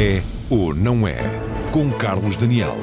É ou não é? Com Carlos Daniel.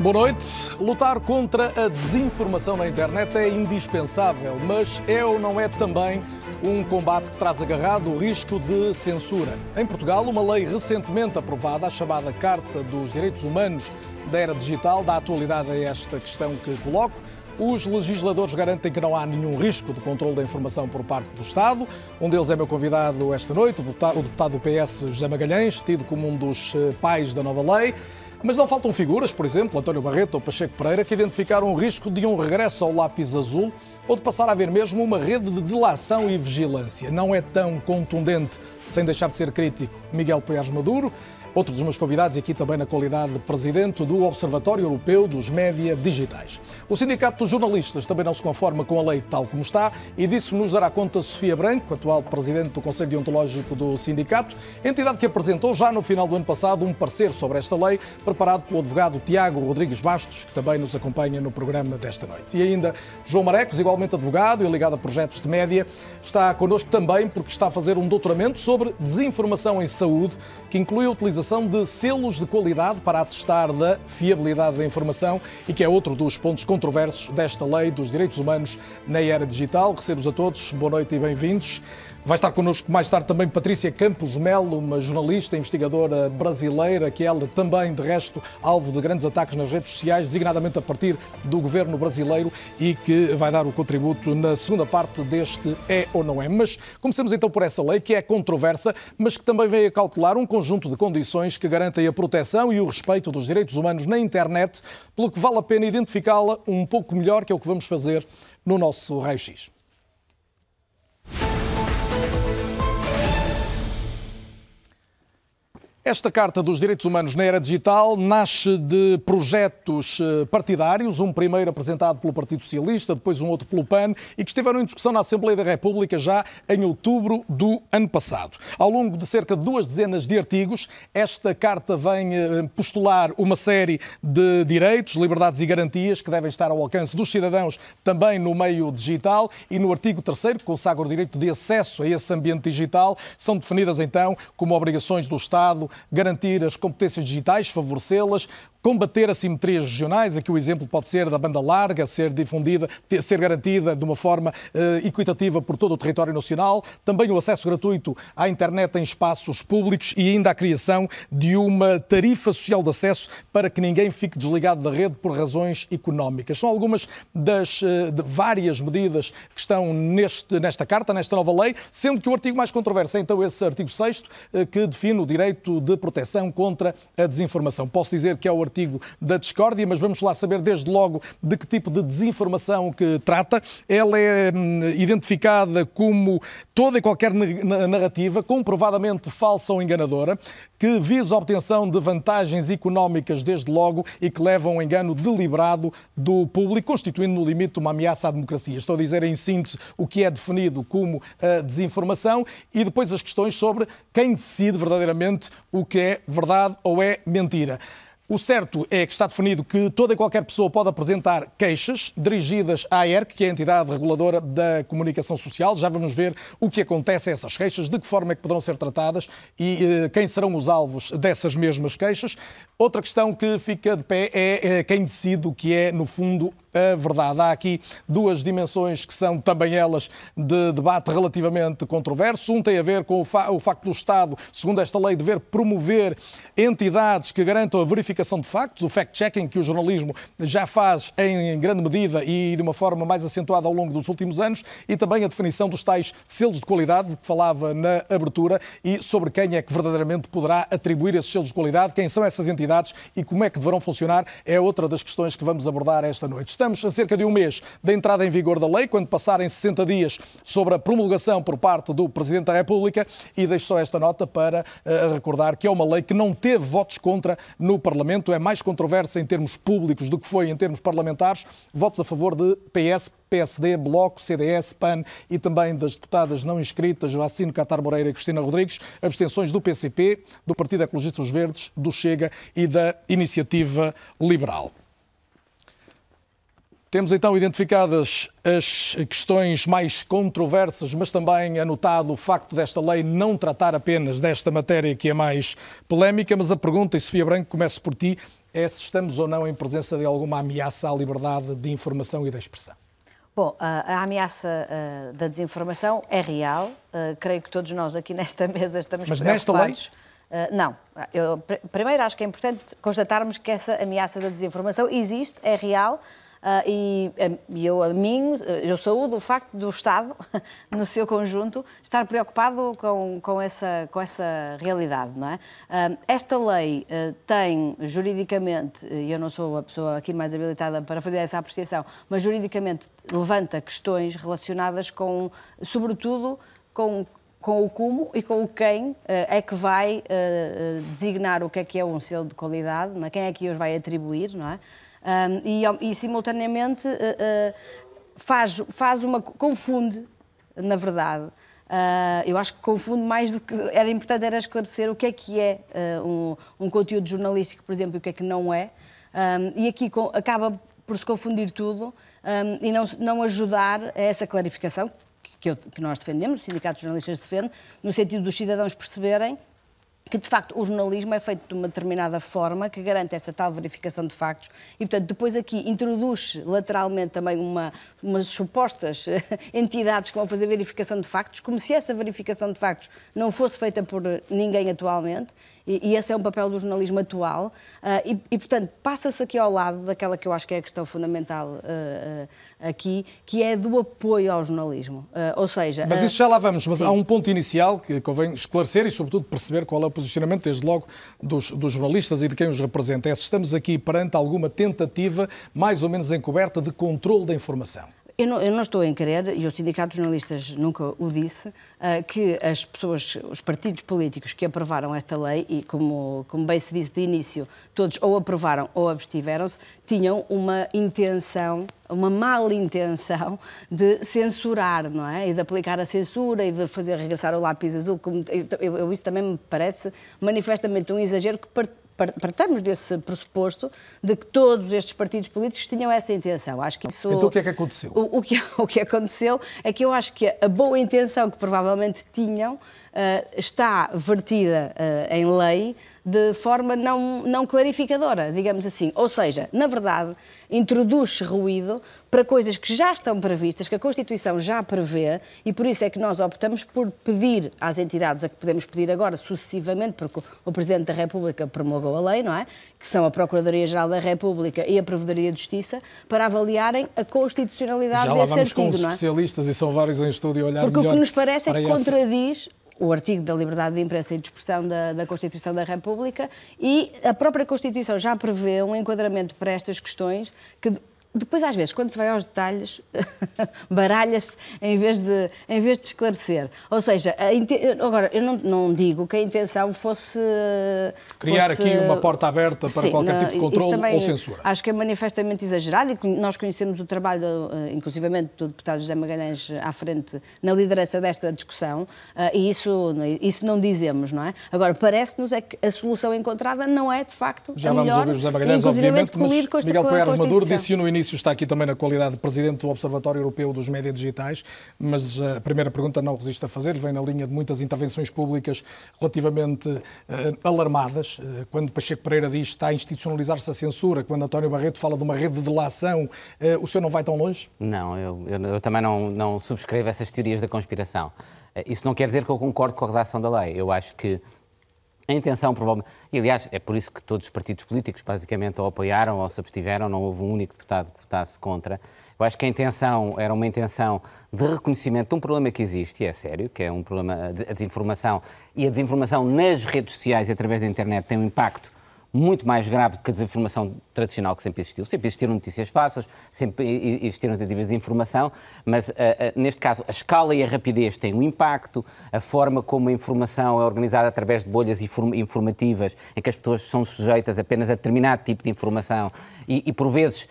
Boa noite. Lutar contra a desinformação na internet é indispensável, mas é ou não é também um combate que traz agarrado o risco de censura. Em Portugal, uma lei recentemente aprovada, a chamada Carta dos Direitos Humanos da Era Digital, dá atualidade a esta questão que coloco. Os legisladores garantem que não há nenhum risco de controle da informação por parte do Estado. Um deles é meu convidado esta noite, o deputado do PS, José Magalhães, tido como um dos eh, pais da nova lei. Mas não faltam figuras, por exemplo, António Barreto ou Pacheco Pereira, que identificaram o risco de um regresso ao lápis azul ou de passar a haver mesmo uma rede de delação e vigilância. Não é tão contundente, sem deixar de ser crítico, Miguel Pérez Maduro. Outro dos meus convidados, aqui também na qualidade de presidente do Observatório Europeu dos Média Digitais. O Sindicato dos Jornalistas também não se conforma com a lei tal como está e disso nos dará conta Sofia Branco, atual presidente do Conselho Deontológico do Sindicato, entidade que apresentou já no final do ano passado um parecer sobre esta lei, preparado pelo advogado Tiago Rodrigues Bastos, que também nos acompanha no programa desta noite. E ainda João Marecos, igualmente advogado e ligado a projetos de média, está connosco também porque está a fazer um doutoramento sobre desinformação em saúde, que inclui a utilização utilização de selos de qualidade para atestar da fiabilidade da informação e que é outro dos pontos controversos desta lei dos direitos humanos na era digital. Recebo-os a todos, boa noite e bem-vindos. Vai estar connosco mais tarde também Patrícia Campos Melo, uma jornalista investigadora brasileira, que ela também, de resto, alvo de grandes ataques nas redes sociais, designadamente a partir do governo brasileiro e que vai dar o contributo na segunda parte deste É ou Não É. Mas comecemos então por essa lei, que é controversa, mas que também vem a cautelar um conjunto de condições que garantem a proteção e o respeito dos direitos humanos na internet, pelo que vale a pena identificá-la um pouco melhor, que é o que vamos fazer no nosso raio-x. Esta Carta dos Direitos Humanos na Era Digital nasce de projetos eh, partidários, um primeiro apresentado pelo Partido Socialista, depois um outro pelo PAN, e que estiveram em discussão na Assembleia da República já em outubro do ano passado. Ao longo de cerca de duas dezenas de artigos, esta Carta vem eh, postular uma série de direitos, liberdades e garantias que devem estar ao alcance dos cidadãos também no meio digital, e no artigo 3 que consagra o direito de acesso a esse ambiente digital, são definidas então como obrigações do Estado garantir as competências digitais, favorecê-las, combater assimetrias regionais. Aqui o exemplo pode ser da banda larga ser difundida, ser garantida de uma forma uh, equitativa por todo o território nacional. Também o acesso gratuito à internet em espaços públicos e ainda a criação de uma tarifa social de acesso para que ninguém fique desligado da rede por razões económicas. São algumas das uh, várias medidas que estão neste, nesta carta, nesta nova lei, sendo que o artigo mais controverso é então esse artigo 6 uh, eh, que define o direito de proteção contra a desinformação. Posso dizer que é o artigo artigo da discórdia, mas vamos lá saber desde logo de que tipo de desinformação que trata. Ela é hum, identificada como toda e qualquer narrativa comprovadamente falsa ou enganadora, que visa a obtenção de vantagens económicas desde logo e que leva a um engano deliberado do público, constituindo no limite uma ameaça à democracia. Estou a dizer em síntese o que é definido como desinformação e depois as questões sobre quem decide verdadeiramente o que é verdade ou é mentira. O certo é que está definido que toda e qualquer pessoa pode apresentar queixas dirigidas à ERC, que é a entidade reguladora da comunicação social. Já vamos ver o que acontece a essas queixas, de que forma é que poderão ser tratadas e eh, quem serão os alvos dessas mesmas queixas. Outra questão que fica de pé é eh, quem decide o que é, no fundo, a verdade. Há aqui duas dimensões que são também elas de debate relativamente controverso. Um tem a ver com o, fa o facto do Estado, segundo esta lei, dever promover entidades que garantam a verificação de factos, o fact-checking que o jornalismo já faz em grande medida e de uma forma mais acentuada ao longo dos últimos anos, e também a definição dos tais selos de qualidade de que falava na abertura e sobre quem é que verdadeiramente poderá atribuir esses selos de qualidade, quem são essas entidades e como é que deverão funcionar, é outra das questões que vamos abordar esta noite estamos a cerca de um mês da entrada em vigor da lei, quando passarem 60 dias sobre a promulgação por parte do Presidente da República, e deixo só esta nota para uh, recordar que é uma lei que não teve votos contra no Parlamento, é mais controversa em termos públicos do que foi em termos parlamentares, votos a favor de PS, PSD, Bloco, CDS, PAN e também das deputadas não inscritas Joacino Catar Moreira e Cristina Rodrigues, abstenções do PCP, do Partido Ecologistas Verdes, do Chega e da Iniciativa Liberal. Temos então identificadas as questões mais controversas, mas também anotado o facto desta lei não tratar apenas desta matéria que é mais polémica. Mas a pergunta, e Sofia Branco, começo por ti, é se estamos ou não em presença de alguma ameaça à liberdade de informação e de expressão. Bom, a, a ameaça uh, da desinformação é real. Uh, creio que todos nós aqui nesta mesa estamos Mas nesta lei? Uh, não. Eu, primeiro, acho que é importante constatarmos que essa ameaça da desinformação existe, é real e, e, eu, a mim, eu saúdo o facto do Estado, no seu conjunto, estar preocupado com, com, essa, com essa realidade, não é? Uh, esta lei uh, tem, juridicamente, e eu não sou a pessoa aqui mais habilitada para fazer essa apreciação, mas juridicamente levanta questões relacionadas com, sobretudo, com com o como e com o quem é que vai designar o que é que é um selo de qualidade, é? quem é que os vai atribuir, não é? E, e, simultaneamente, uh, uh, faz, faz uma. confunde, na verdade. Uh, eu acho que confunde mais do que. Era importante era esclarecer o que é que é um, um, conteúdo jornalístico, por exemplo, e o que é que não é. Um, e aqui com, acaba por se confundir tudo e não, não ajudar a essa clarificação que, eu, que nós defendemos, o Sindicato de Jornalistas defende, no sentido dos cidadãos perceberem que de facto o jornalismo é feito de uma determinada forma que garante essa tal verificação de factos. E portanto depois aqui introduz lateralmente também uma, umas supostas entidades que vão fazer verificação de factos, como se essa verificação de factos não fosse feita por ninguém atualmente e, e esse é um papel do jornalismo atual. Uh, e, e, portanto, passa-se aqui ao lado daquela que eu acho que é a questão fundamental uh, aqui, que é do apoio ao jornalismo. ou seja. Mas isso já lá vamos, mas sim. há um ponto inicial que convém esclarecer e, sobretudo, perceber qual é o posicionamento, desde logo, dos, dos jornalistas e de quem os representa. É se estamos aqui perante alguma tentativa, mais ou menos encoberta, de controle da informação. Eu não, eu não, estou em querer, e o Sindicato de Jornalistas nunca o disse, uh, que as pessoas, os partidos políticos que aprovaram esta lei, e como, como bem se disse de início, todos ou aprovaram ou abstiveram-se, tinham uma intenção, uma mala intenção de censurar, não é? E de aplicar a censura e de fazer regressar o lápis azul. Como, eu, eu, isso também me parece manifestamente um exagero que partamos desse pressuposto de que todos estes partidos políticos tinham essa intenção. Acho que isso, então o que é que aconteceu? O, o, que, o que aconteceu é que eu acho que a boa intenção que provavelmente tinham está vertida uh, em lei de forma não, não clarificadora, digamos assim. Ou seja, na verdade, introduz ruído para coisas que já estão previstas, que a Constituição já prevê, e por isso é que nós optamos por pedir às entidades a que podemos pedir agora sucessivamente, porque o Presidente da República promulgou a lei, não é? Que são a Procuradoria-Geral da República e a Provedoria de Justiça, para avaliarem a constitucionalidade já desse lá vamos artigo. Com os especialistas, é? e são vários em estúdio a olhar Porque o que nos parece é que contradiz o artigo da liberdade de imprensa e de expressão da, da, Constituição da República e a própria Constituição já prevê um enquadramento para estas questões que depois, às vezes, quando se vai aos detalhes, baralha-se em, vez de, em vez de esclarecer. Ou seja, agora, eu não, não, digo que a intenção fosse. Criar fosse, aqui uma porta aberta para sim, qualquer não, tipo de controle ou censura. Acho que é manifestamente exagerado e nós conhecemos o trabalho, eh, inclusivamente, do deputado José Magalhães à frente, na liderança desta discussão, eh, e isso, isso não dizemos, não é? Agora, parece-nos é que a solução encontrada não é, de facto, Já a melhor. Já vamos ouvir José Magalhães, obviamente, mas Miguel Poeiras Maduro disse no início está aqui também na qualidade de presidente do Observatório Europeu dos Média Digitais, mas a primeira pergunta não resisto a fazer, vem na linha de muitas intervenções públicas relativamente uh, alarmadas. Uh, quando Pacheco Pereira diz que está a institucionalizar-se a censura, quando António Barreto fala de uma rede de delação, uh, o senhor não vai tão longe? Não, eu, eu, eu também não, não subscrevo essas teorias da conspiração. Isso não quer dizer que eu concordo com a redação da lei. Eu acho que a intenção, provavelmente, e aliás, é por isso que todos os partidos políticos basicamente ou apoiaram ou se abstiveram, não houve um único deputado que votasse contra. Eu acho que a intenção era uma intenção de reconhecimento de um problema que existe, e é sério, que é um problema, a desinformação, e a desinformação nas redes sociais e através da internet tem um impacto muito mais grave do que a desinformação tradicional que sempre existiu. Sempre existiram notícias falsas, sempre existiram tentativas de informação, mas uh, uh, neste caso a escala e a rapidez têm um impacto, a forma como a informação é organizada através de bolhas informativas, em que as pessoas são sujeitas apenas a determinado tipo de informação e, e por vezes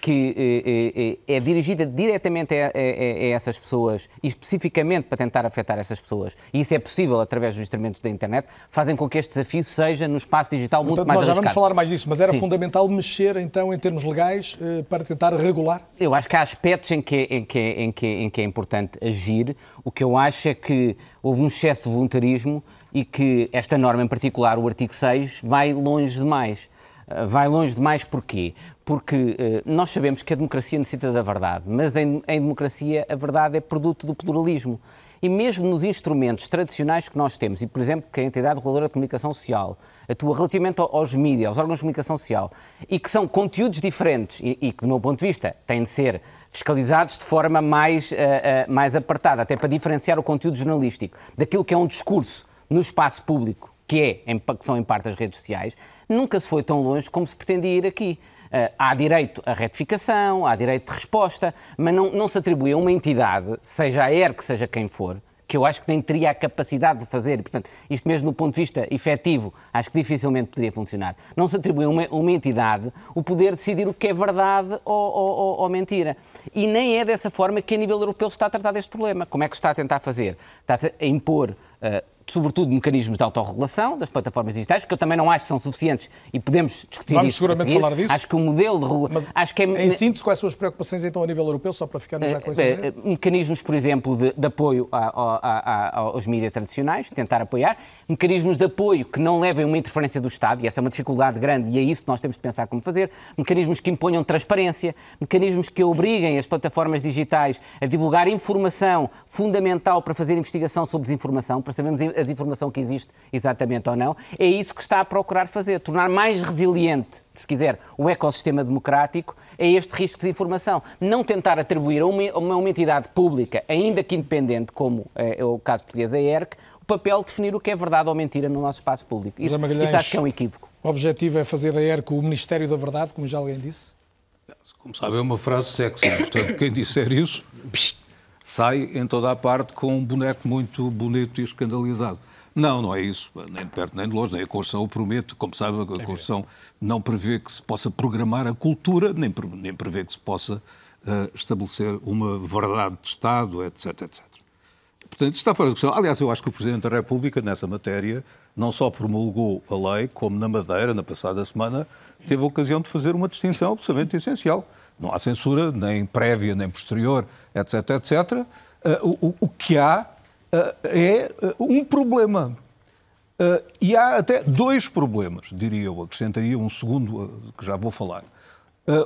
que é, é dirigida diretamente a, a, a, essas pessoas e especificamente para tentar afetar essas pessoas, e isso é possível através dos instrumentos da internet, fazem com que este desafio seja no espaço digital Portanto, muito mais nós já vamos falar mais disso, mas era Sim. fundamental mexer então em termos legais para tentar regular? Eu acho que há aspectos em que, é, em, que, em, que, em que é importante agir. O que eu acho é que houve um excesso de voluntarismo e que esta norma em particular, o artigo 6, vai longe demais. Eh, vai longe demais porquê? Porque uh, nós sabemos que a democracia necessita da verdade, mas em, em, democracia a verdade é produto do pluralismo. E mesmo nos instrumentos tradicionais que nós temos, e por exemplo que a entidade reguladora de comunicação social atua relativamente aos mídias, aos órgãos de comunicação social, e que são conteúdos diferentes e, e que, do meu ponto de vista, têm de ser fiscalizados de forma mais, uh, uh, mais apertada, até para diferenciar o conteúdo jornalístico daquilo que é um discurso no espaço público, que, é, que são em parte as redes sociais, nunca se foi tão longe como se pretendia ir aqui. Uh, há direito à retificação, há direito de resposta, mas não, não se atribui a uma entidade, seja a ERC, seja quem for, que eu acho que nem teria a capacidade de fazer, e, portanto, isto mesmo do ponto de vista efetivo, acho que dificilmente poderia funcionar. Não se atribui a uma, uma entidade o poder decidir o que é verdade ou, ou, ou, mentira. E nem é dessa forma que a nível europeu se está a tratar deste problema. Como é que se está a tentar fazer? Está a impor uh, sobretudo mecanismos de autorregulação das plataformas digitais, que eu também não acho que são suficientes e podemos discutir Vamos isso. seguramente falar disso. Acho que o modelo de regulação. Acho que é... Em síntese, quais são as preocupações então a nível europeu, só para ficarmos já com essa ideia? Mecanismos, por exemplo, de, de apoio a, a, a, aos mídias tradicionais, tentar apoiar. Mecanismos de apoio que não levem uma interferência do Estado, e essa é uma dificuldade grande, e é isso que nós temos de pensar como fazer. Mecanismos que imponham transparência, mecanismos que obriguem as plataformas digitais a divulgar informação fundamental para fazer investigação sobre desinformação, para sabermos a desinformação que existe exatamente ou não, é isso que está a procurar fazer, tornar mais resiliente, se quiser, o ecossistema democrático a este risco de desinformação. Não tentar atribuir a uma, uma entidade pública, ainda que independente, como é, é o caso português, a ERC, o papel de definir o que é verdade ou mentira no nosso espaço público. Isso, isso acho que é um equívoco. O objetivo é fazer da ERC o Ministério da Verdade, como já alguém disse? Como sabe, é uma frase sexy. Portanto, quem disser isso sai em toda a parte com um boneco muito bonito e escandalizado. Não, não é isso. Nem de perto nem de longe. Nem a Constituição o promete. Como sabe, a é Constituição não prevê que se possa programar a cultura, nem, nem prevê que se possa uh, estabelecer uma verdade de Estado, etc, etc. Portanto, está fora de questão. Aliás, eu acho que o Presidente da República, nessa matéria, não só promulgou a lei, como na Madeira, na passada semana, teve a ocasião de fazer uma distinção absolutamente essencial. Não há censura, nem prévia, nem posterior, etc, etc. Uh, o, o que há uh, é uh, um problema. E há até dois problemas, diria eu. Acrescentaria um segundo que já vou falar.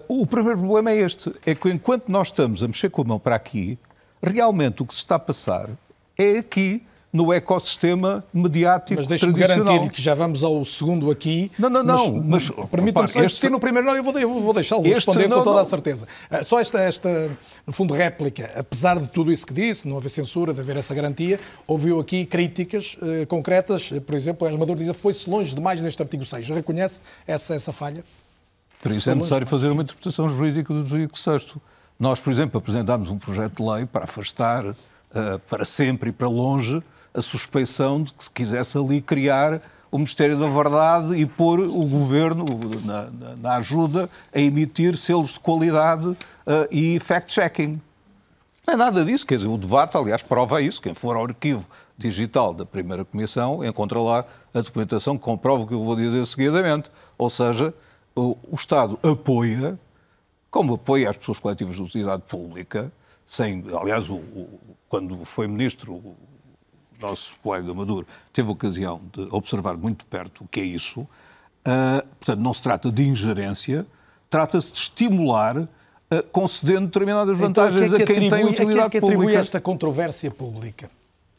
o primeiro problema é este: é que enquanto nós estamos a mexer com a mão para aqui, realmente o que se está a passar é aqui no ecossistema mediático Mas deixe-me garantir-lhe que já vamos ao segundo aqui. Não, não, não. Mas, mas permita-me só este... no primeiro. Não, eu vou, vou deixá-lo responder não, com toda não. a certeza. Ah, só esta, esta, no fundo, réplica. Apesar de tudo isso que disse, não haver censura, de haver essa garantia, ouviu aqui críticas uh, concretas. Por exemplo, o Esmador diz que foi-se longe demais neste artigo 6. Reconhece essa, essa falha? Por isso é necessário fazer uma interpretação jurídica do artigo 6. Nós, por exemplo, apresentámos um projeto de lei para afastar uh, para sempre e para longe a suspeição de que se quisesse ali criar o Ministério da Verdade e pôr o governo na, na, na ajuda a emitir selos de qualidade uh, e fact-checking. Não é nada disso, quer dizer, o debate, aliás, prova isso. Quem for ao arquivo digital da primeira comissão encontra lá a documentação que comprova o que eu vou dizer seguidamente. Ou seja, o, o Estado apoia, como apoia as pessoas coletivas de utilidade pública, sem, aliás, o, o, quando foi ministro nosso colega Maduro teve ocasião de observar muito perto o que é isso. Uh, portanto, não se trata de ingerência, trata-se de estimular, uh, concedendo determinadas então, vantagens então, é que a quem atribui, tem utilidade a que é que atribui esta controvérsia pública?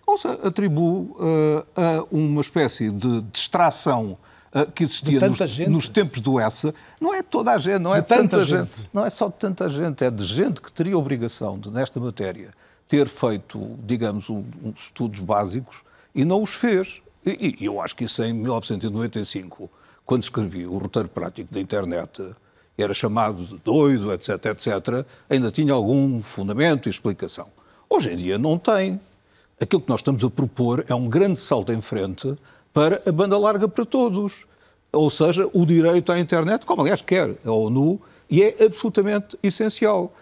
Ou seja, atribui uh, a uma espécie de distração que existia nos, nos, tempos do ESA, não é toda a gente, não é de tanta, tanta gente. gente. Não é só de tanta gente, é de gente que teria obrigação de, nesta matéria, ter feito, digamos, um, uns estudos básicos e não os fez. E, e, eu acho que isso em 1995, quando escrevi o roteiro prático da internet, era chamado de doido, etc, etc, ainda tinha algum fundamento e explicação. Hoje em dia não tem. Aquilo que nós estamos a propor é um grande salto em frente para a banda larga para todos. Ou seja, o direito à internet, como aliás quer a ONU, E é absolutamente essencial.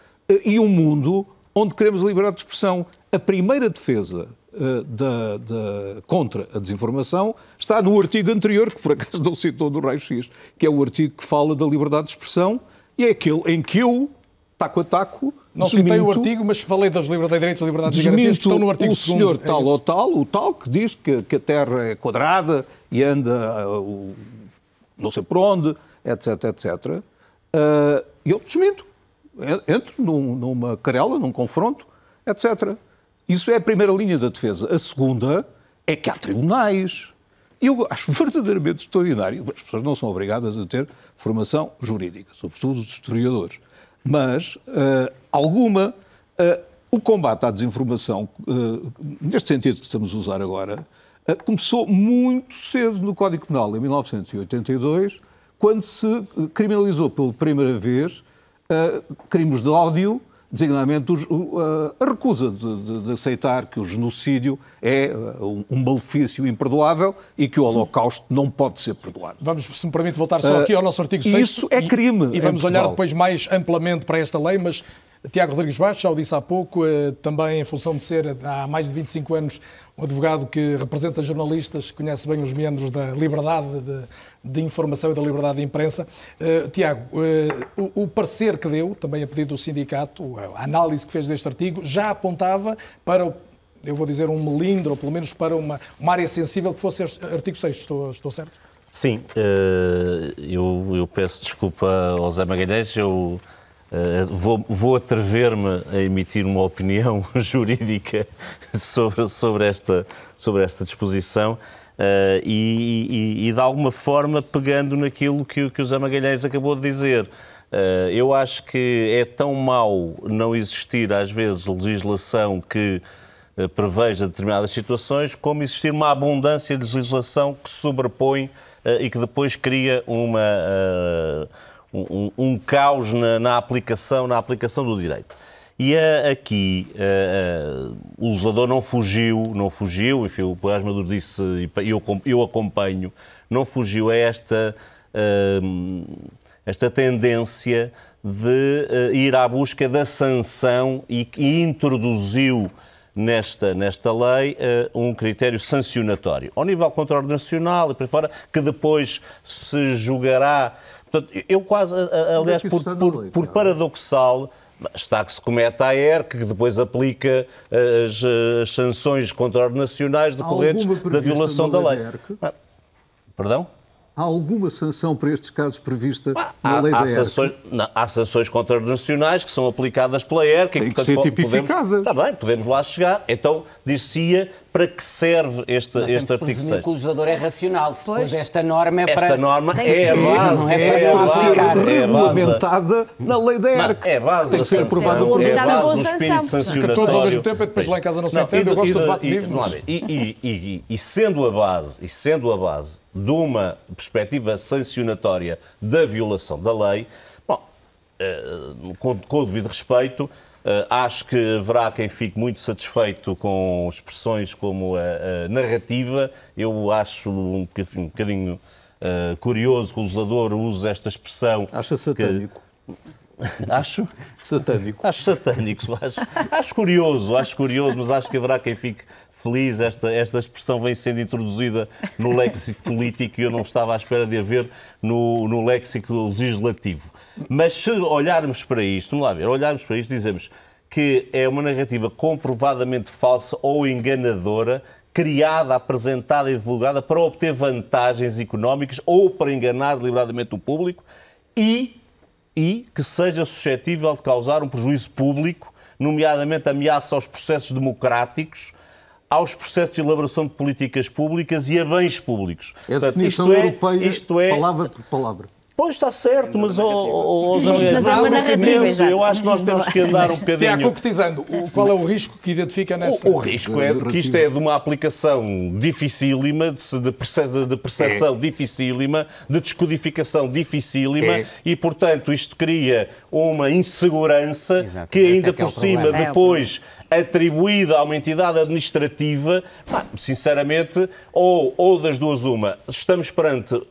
E um mundo onde queremos liberdade de expressão. A primeira defesa uh, da, da, contra a desinformação está no artigo anterior, que por acaso não citou do Raio X, que é o artigo que fala da liberdade de expressão e é aquele em que eu, taco a taco, não desminto, citei o artigo, mas falei das liberdades, direitos e liberdades e garantias que estão no artigo o senhor é tal ou tal, o tal, que diz que, que, a Terra é quadrada e anda uh, não sei por onde, etc, etc. Uh, eu desminto entro num, numa querela, num confronto, etc. Isso é a primeira linha da defesa. A segunda é que há tribunais. Eu acho verdadeiramente extraordinário. As pessoas não são obrigadas a ter formação jurídica, sobretudo os historiadores. Mas uh, alguma. Uh, o combate à desinformação, uh, neste sentido que estamos a usar agora, começou muito cedo no Código Penal, em 1982, quando se criminalizou pela primeira vez uh, crimes de ódio, designadamente uh, a recusa de, de, de, aceitar que o genocídio é uh, um malefício imperdoável e que o Holocausto não pode ser perdoado. Vamos, se me permite, voltar só aqui ao nosso artigo 6. Isso é crime. E, e vamos olhar depois mais amplamente para esta lei, mas Tiago Rodrigues Baixo, já o disse há pouco, eh, também em função de ser há mais de 25 anos um advogado que representa jornalistas, conhece bem os meandros da liberdade de, de informação e da liberdade de imprensa. Uh, Tiago, uh, o, parecer que deu, também a pedido do sindicato, a análise que fez deste artigo, já apontava para, eu vou dizer, um melindre, ou pelo menos para uma, uma área sensível que fosse este artigo 6. Estou, estou certo? Sim, eu, eu, peço desculpa ao Zé Magalhães, eu vou, vou atrever-me a emitir uma opinião jurídica sobre, sobre, esta, sobre esta disposição uh, e, e, e, de alguma forma, pegando naquilo que, que o Zé Magalhães acabou de dizer. Uh, eu acho que é tão mau não existir, às vezes, legislação que preveja determinadas situações, como existir uma abundância de legislação que se sobrepõe e que depois cria uma um, um caos na, na, aplicação, na aplicação do direito. E uh, aqui uh, uh, o legislador não fugiu, não fugiu, enfim, o Paz Maduro disse, e eu, eu acompanho, não fugiu a esta, esta tendência de ir à busca da sanção e, e introduziu nesta, nesta lei uh, um critério sancionatório, ao nível controle nacional e por fora, que depois se julgará Portanto, eu quase, aliás, por, por, por paradoxal, está que se comete a ERC, que depois aplica as, as sanções contra nacionais decorrentes da violação da lei. Ah, perdão? Há alguma sanção para estes casos prevista ah, na lei há, da há sanções, não, há sanções contra-nacionais que são aplicadas pela ERC. Tem que, que ser tipificada. Está bem, podemos lá chegar. Então, dir-se-ia para que serve este, Nós este artigo 6? que o legislador é racional. Depois esta norma é para... Esta norma é a base. É, é, a base. É regulamentada na lei da ERC. é a base Tem que ser aprovada por É a base do espírito sancionatório. Todos ao mesmo tempo e depois lá em casa não se entende. Eu gosto do debate vivo. E sendo a base, e sendo a base de uma perspectiva sancionatória da violação da lei, bom, eh, com, com o devido respeito, acho que haverá quem fique muito satisfeito com expressões como a, a narrativa. Eu acho um, um bocadinho uh, curioso que o legislador use esta expressão. Acha satânico. Que... Acho satânico. Acho satânico, acho, acho curioso, acho curioso, mas acho que haverá quem fique feliz. Esta, esta expressão vem sendo introduzida no léxico político e eu não estava à espera de haver no, no léxico legislativo. Mas se olharmos para isto, vamos lá ver, olharmos para isto, dizemos que é uma narrativa comprovadamente falsa ou enganadora criada, apresentada e divulgada para obter vantagens económicas ou para enganar deliberadamente o público e, e que seja suscetível de causar um prejuízo público, nomeadamente ameaça aos processos democráticos, aos processos de elaboração de políticas públicas e a bens públicos. É a definição Portanto, isto europeia, é, isto é, palavra por palavra. Pois está certo, mas, oh, oh, mas é uma narrativa, eu acho que nós temos que andar um bocadinho. Tiago, concretizando, qual é o risco que identifica nessa. O, o risco é que isto é de uma aplicação dificílima, de, percepção é. dificílima, de descodificação dificílima é. e, portanto, isto cria uma insegurança Exato. que ainda é que é por cima, problema. depois atribuída a uma entidade administrativa, sinceramente, ou, ou das duas uma, estamos perante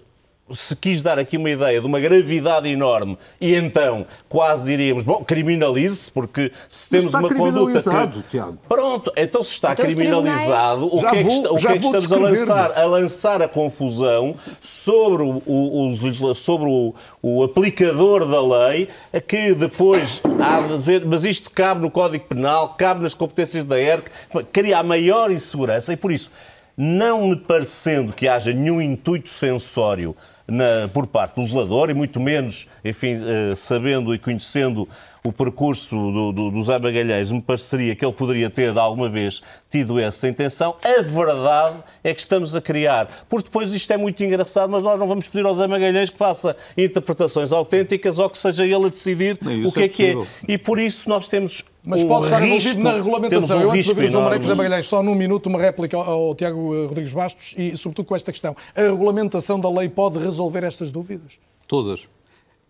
se quis dar aqui uma ideia de uma gravidade enorme e então quase diríamos, bom, criminalize-se, porque se temos está uma conduta criminalizado, que... Tiago. Pronto, então se está Então criminalizado, o que é que, vou- o que é que estamos a lançar? A lançar a confusão sobre o, o- sobre o, o aplicador da lei, a que depois há de ver, mas isto cabe no Código Penal, cabe nas competências da ERC, cria a maior insegurança e por isso, não me parecendo que haja nenhum intuito sensório na- por parte do legislador, e muito menos, enfim, eh, sabendo e conhecendo o percurso do, do, do Zé Magalhães, me pareceria que ele poderia ter alguma vez tido essa intenção. A verdade é que estamos a criar, porque depois isto é muito engraçado, mas nós não vamos pedir ao Zé Magalhães que faça interpretações autênticas ou que seja ele a decidir isso o que é, é que é. E por isso nós temos Mas um pode estar risco, envolvido na regulamentação. um Eu, antes de ouvir o João de Magalhães, só num minuto uma réplica ao, ao Tiago eh, Rodrigues Bastos e, sobretudo, com esta questão. A regulamentação da lei pode resolver estas dúvidas? Todas.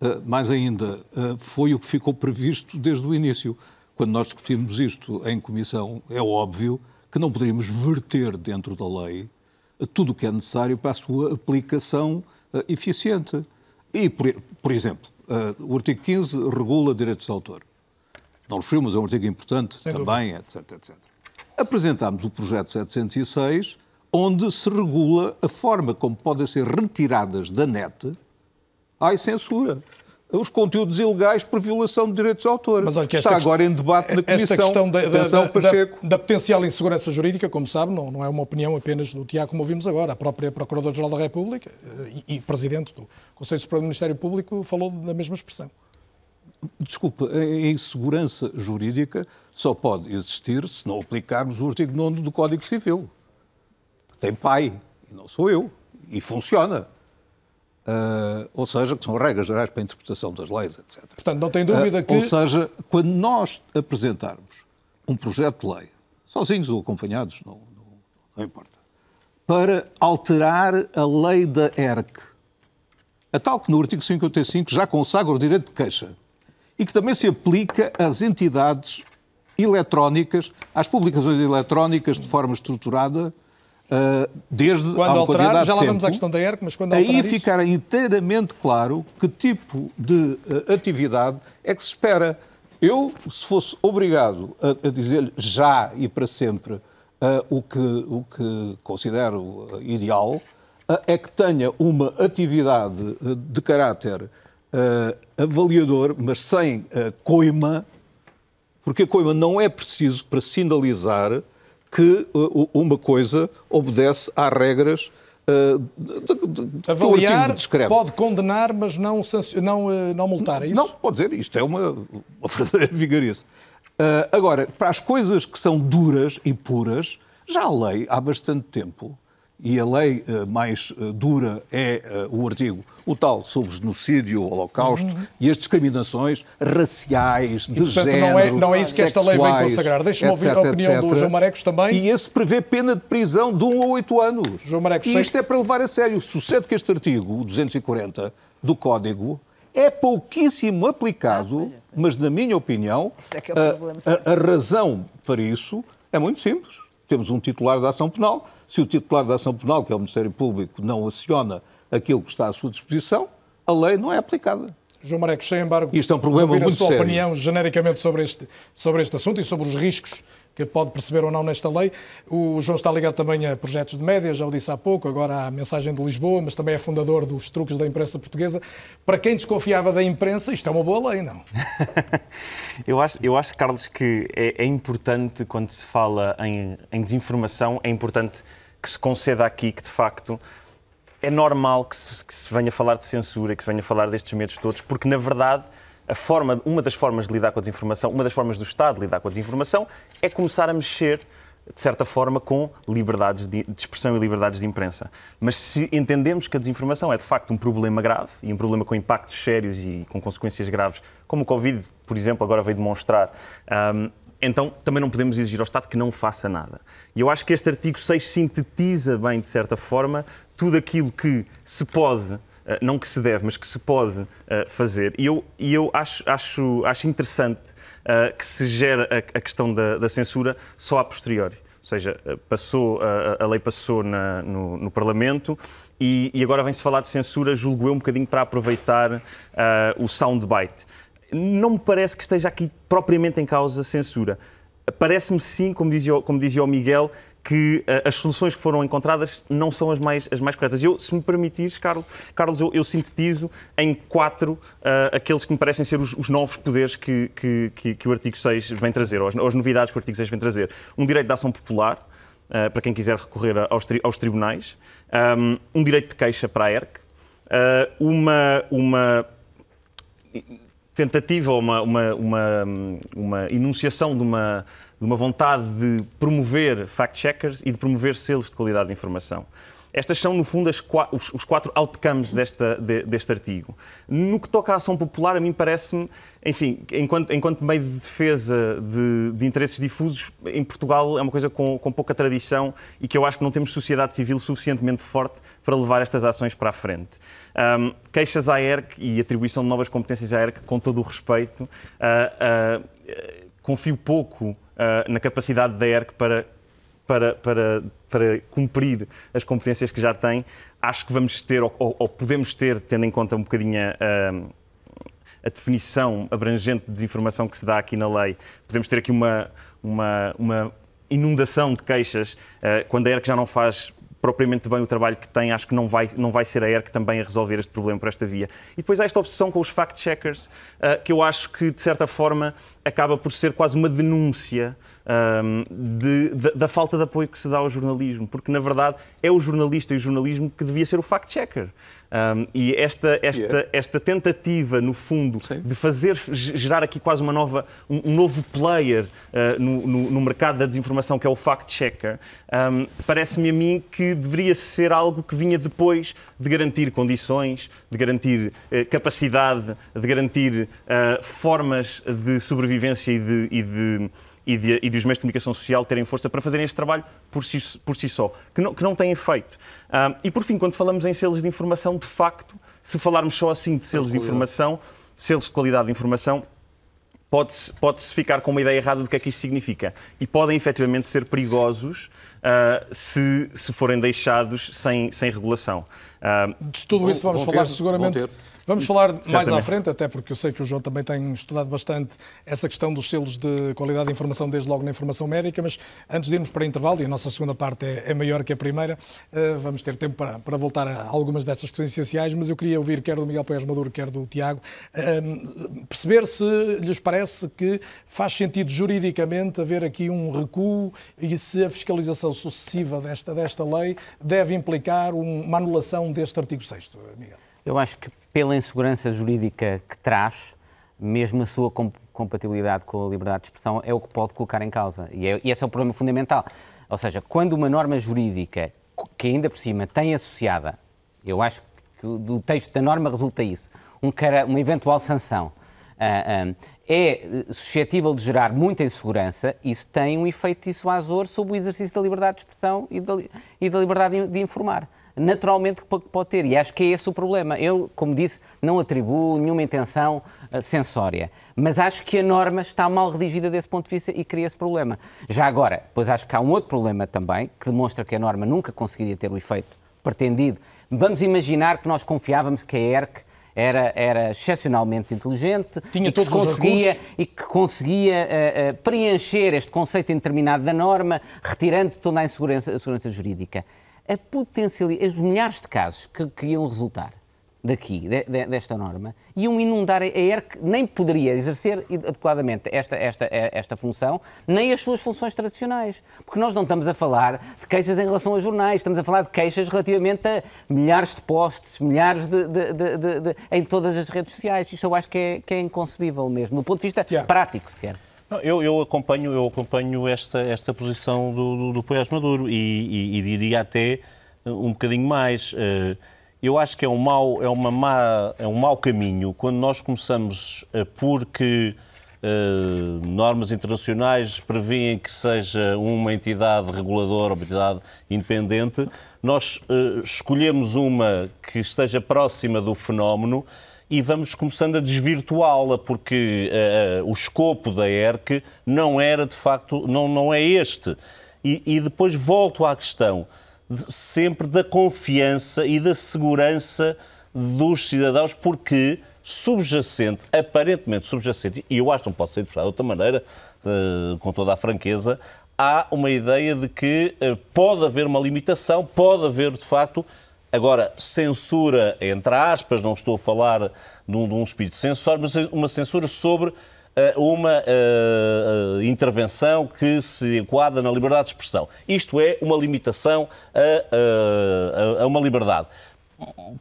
Uh, mais ainda, uh, foi o que ficou previsto desde o início. Quando nós discutimos isto em comissão, é óbvio que não poderíamos verter dentro da lei uh, tudo o que é necessário para a sua aplicação eficiente. E, por, exemplo, o artigo 15 regula direitos de autor. Não referiu, mas é um artigo importante Sem também, etc, etc. Apresentámos o projeto 706, onde se regula a forma como podem ser retiradas da net Ai, censura. Os conteúdos ilegais por violação de direitos de autor. Mas olha Está agora em debate na Comissão. Esta questão da, da, da- da- potencial insegurança jurídica, como sabe, não, não é uma opinião apenas do Tiago, como ouvimos agora. A própria Procuradora-Geral da República eh, e, e Presidente do Conselho Superior do Ministério Público falou da mesma expressão. Desculpa, a insegurança jurídica só pode existir se não aplicarmos o artigo 9 do Código Civil. Tem pai, e não sou eu. E funciona. Ah, ou seja, que são regras gerais para a interpretação das leis, etc. Portanto, não tem dúvida Ah, que... Ou seja, quando nós apresentarmos um projeto de lei, sozinhos ou acompanhados, não, não- não importa, para alterar a lei da ERC, a tal que no artigo 55 já consagra o direito de queixa e que também se aplica às entidades eletrónicas, às publicações eletrónicas de forma estruturada, desde Quando alterar, já lá vamos à questão da ERC, mas quando aí alterar isso- ficará inteiramente claro que tipo de eh, atividade é que se espera. Eu, se fosse obrigado a, a dizer já e para sempre eh, o, que, o que considero ideal, eh, é que tenha uma atividade de caráter eh, avaliador, mas sem coima, porque a coima não é preciso para sinalizar que uh, uma coisa obedece às regras uh, de, de, Avaliar pode condenar, mas não, não, eh, não multar, é isso? Não, pode dizer, isto é uma, uma verdadeira vigarice. Uh, agora, para as coisas que são duras e puras, já há lei há bastante tempo, e a lei uh, mais uh, dura é uh, o artigo, o tal sobre genocídio, o holocausto e as discriminações raciais, de Uhum. portanto, não género, é- não é isso que esta lei vem consagrar. Deixe-me ouvir a etc, opinião do etc. João Marecos também. E esse prevê pena de prisão de 1 a 8 anos. João Marecos, e sei- isto é para levar a sério. Sucede que este artigo, o 240 do Código, é pouquíssimo aplicado, mas, na minha opinião, é que é o a, a razão para isso é muito simples. Temos um titular da ação penal. Se o titular da ação penal, que é o Ministério Público, não aciona aquilo que está à sua disposição, a lei não é aplicada. João Marecos, sem embargo, Isto é um problema ouvir a muito sua sério. opinião genericamente sobre este, sobre este assunto e sobre os riscos que pode perceber ou não nesta lei. O João está ligado também a projetos de média, já o disse há pouco, agora à mensagem de Lisboa, mas também é fundador dos truques da imprensa portuguesa. Para quem desconfiava da imprensa, isto é uma boa lei, não? Eu acho, eu acho, Carlos, que é, é importante, quando se fala em, em desinformação, é importante que se conceda aqui que, de facto, é normal que se, que se venha falar de censura, que se venha falar destes medos todos, porque, na verdade, a forma, uma das formas de lidar com a desinformação, uma das formas do Estado de lidar com a desinformação, é começar a mexer de certa forma, com liberdades de, expressão e liberdades de imprensa. Mas se entendemos que a desinformação é de facto um problema grave e um problema com impactos sérios e com consequências graves, como o Covid, por exemplo, agora veio demonstrar, hum, então também não podemos exigir ao Estado que não faça nada. E eu acho que este artigo 6 sintetiza bem, de certa forma, tudo aquilo que se pode não que se deve, mas que se pode uh, fazer. E eu, e eu acho, acho, acho interessante uh, que se gere a, a questão da, da, censura só a posteriori. ou seja, passou, a, a lei passou na, no, no, Parlamento e, e agora vem-se falar de censura, julgo eu, um bocadinho para aproveitar uh, o soundbite. Não me parece que esteja aqui propriamente em causa censura. Parece-me sim, como dizia, como dizia o Miguel, que uh, as soluções que foram encontradas não são as mais, as mais corretas. Eu, se me permitires, Carlos, Carlos eu, eu sintetizo em quatro uh, aqueles que me parecem ser os, os novos poderes que, que, que, que, o artigo 6 vem trazer, ou as, ou as, novidades que o artigo 6 vem trazer. Um direito de ação popular, uh, para quem quiser recorrer aos, tri, aos tribunais, um, um, direito de queixa para a ERC, uma, uma tentativa, uma, uma, uma, uma enunciação de uma de uma vontade de promover fact-checkers e de promover selos de qualidade de informação. Estas são, no fundo, os, os, quatro outcomes desta, de, deste artigo. No que toca à ação popular, a mim parece-me, enfim, enquanto, enquanto meio de defesa de, de, interesses difusos, em Portugal é uma coisa com, com, pouca tradição e que eu acho que não temos sociedade civil suficientemente forte para levar estas ações para a frente. Um, queixas à ERC e atribuição de novas competências à ERC, com todo o respeito, uh, uh, confio pouco na capacidade da ERC para, para, para, para cumprir as competências que já tem. Acho que vamos ter, ou, ou podemos ter, tendo em conta um bocadinho a, a definição abrangente de desinformação que se dá aqui na lei, podemos ter aqui uma, uma, uma inundação de queixas, uh, quando a ERC já não faz propriamente bem o trabalho que tem, acho que não vai, não vai ser a ERC também a resolver este problema por esta via. E depois há esta obsessão com os fact-checkers, uh, que eu acho que, de certa forma, acaba por ser quase uma denúncia um, de, de, da falta de apoio que se dá ao jornalismo, porque, na verdade, é o jornalista e o jornalismo que devia ser o fact-checker. Um, e esta, esta, esta tentativa, no fundo, Sim. de fazer gerar aqui quase uma nova, um, um novo player uh, no, no, no, mercado da desinformação, que é o fact-checker, um, parece-me a mim que deveria ser algo que vinha depois de garantir condições, de garantir uh, capacidade, de garantir uh, formas de sobrevivência e de, e de e, de, e dos meios de comunicação social terem força para fazerem este trabalho por si, por si só, que não, que não têm feito. Um, e por fim, quando falamos em selos de informação, de facto, se falarmos só assim de selos de informação, selos de qualidade de informação, pode-se pode -se ficar com uma ideia errada do que é que isto significa. E podem efetivamente ser perigosos uh, se, se forem deixados sem, sem regulação. Uh, de tudo isso vamos falar ter, seguramente Vamos falar Certamente. mais à frente, até porque eu sei que o João também tem estudado bastante essa questão dos selos de qualidade de informação, desde logo na informação médica, mas antes de irmos para intervalo, e a nossa segunda parte é, é maior que a primeira, uh, vamos ter tempo para, para voltar a algumas destas questões essenciais, mas eu queria ouvir quer do Miguel Pérez Maduro, quer do Tiago, uh, perceber se lhes parece que faz sentido juridicamente haver aqui um recuo e se a fiscalização sucessiva desta, desta lei deve implicar uma anulação deste artigo 6 Miguel. Eu acho que pela insegurança jurídica que traz, mesmo a sua compatibilidade com a liberdade de expressão é o que pode colocar em causa. E, é, e esse é o problema fundamental. Ou seja, quando uma norma jurídica, que ainda por cima tem associada, eu acho que do texto da norma resulta isso, um cara, uma eventual sanção, uh, uh, é suscetível de gerar muita insegurança, isso tem um efeito dissuasor sobre o exercício da liberdade de expressão e da, e da liberdade de, de informar naturalmente que pode ter. E acho que é esse o problema. Eu, como disse, não atribuo nenhuma intenção uh, sensória. Mas acho que a norma está mal redigida desse ponto de vista e cria esse problema. Já agora, pois acho que há um outro problema também, que demonstra que a norma nunca conseguiria ter o efeito pretendido. Vamos imaginar que nós confiávamos que a ERC era, era excepcionalmente inteligente Tinha e, que conseguia, e que conseguia uh, uh, preencher este conceito indeterminado da norma, retirando toda a insegurança a segurança jurídica a potencialidade, os milhares de casos que, que iam resultar daqui, de, de, desta norma, iam inundar a ERC, nem poderia exercer adequadamente esta, esta, esta função, nem as suas funções tradicionais. Porque nós não estamos a falar de queixas em relação a jornais, estamos a falar de queixas relativamente a milhares de posts, milhares de, de em todas as redes sociais. Isto eu acho que é, que é inconcebível mesmo, do ponto de vista prático, sequer. Eu, eu, acompanho, eu acompanho esta, esta posição do, do, do Poiás Maduro e, e, e, diria até um bocadinho mais. Eh, eu acho que é um mau, é uma má, é um mau caminho quando nós começamos eh, porque uh, normas internacionais prevêem que seja uma entidade reguladora, uma entidade independente, nós escolhemos uma que esteja próxima do fenómeno e vamos começando a desvirtuá-la, porque uh, o escopo da ERC não era, de facto, não, não é este. E, e depois volto à questão de, sempre da confiança e da segurança dos cidadãos, porque subjacente, aparentemente subjacente, e eu acho que não pode ser de outra maneira, uh, com toda a franqueza, há uma ideia de que uh, pode haver uma limitação, pode haver de facto. Agora, censura, entre aspas, não estou a falar de um, de um espírito censório, mas uma censura sobre eh, uma uh, intervenção que se enquadra na liberdade de expressão. Isto é uma limitação a, a, a uma liberdade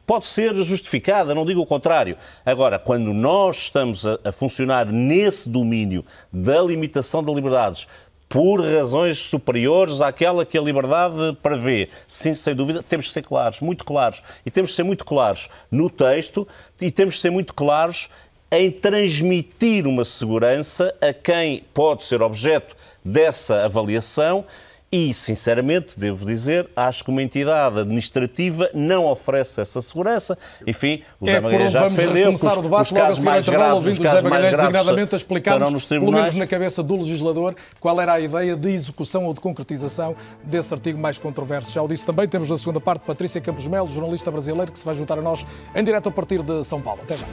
pode ser justificada, não digo o contrário. Agora, quando nós estamos a, a, funcionar nesse domínio da limitação de liberdades por razões superiores àquela que a liberdade prevê, sim, sem dúvida, temos de ser claros, muito claros. E temos de ser muito claros no texto e temos de ser muito claros em transmitir uma segurança a quem pode ser objeto dessa avaliação e, sinceramente, devo dizer, acho que uma entidade administrativa não oferece essa segurança. Enfim, o Zé é, Magalhães já defendeu que os, o debate, os casos mais graves, ouvindo os casos mais graves designadamente a explicar-nos, pelo menos na tribunais. cabeça do legislador, qual era a ideia de execução ou de concretização desse artigo mais controverso. Já o disse também, temos na segunda parte Patrícia Campos Melo, jornalista brasileira, que se vai juntar a nós em direto a partir de São Paulo. Até já.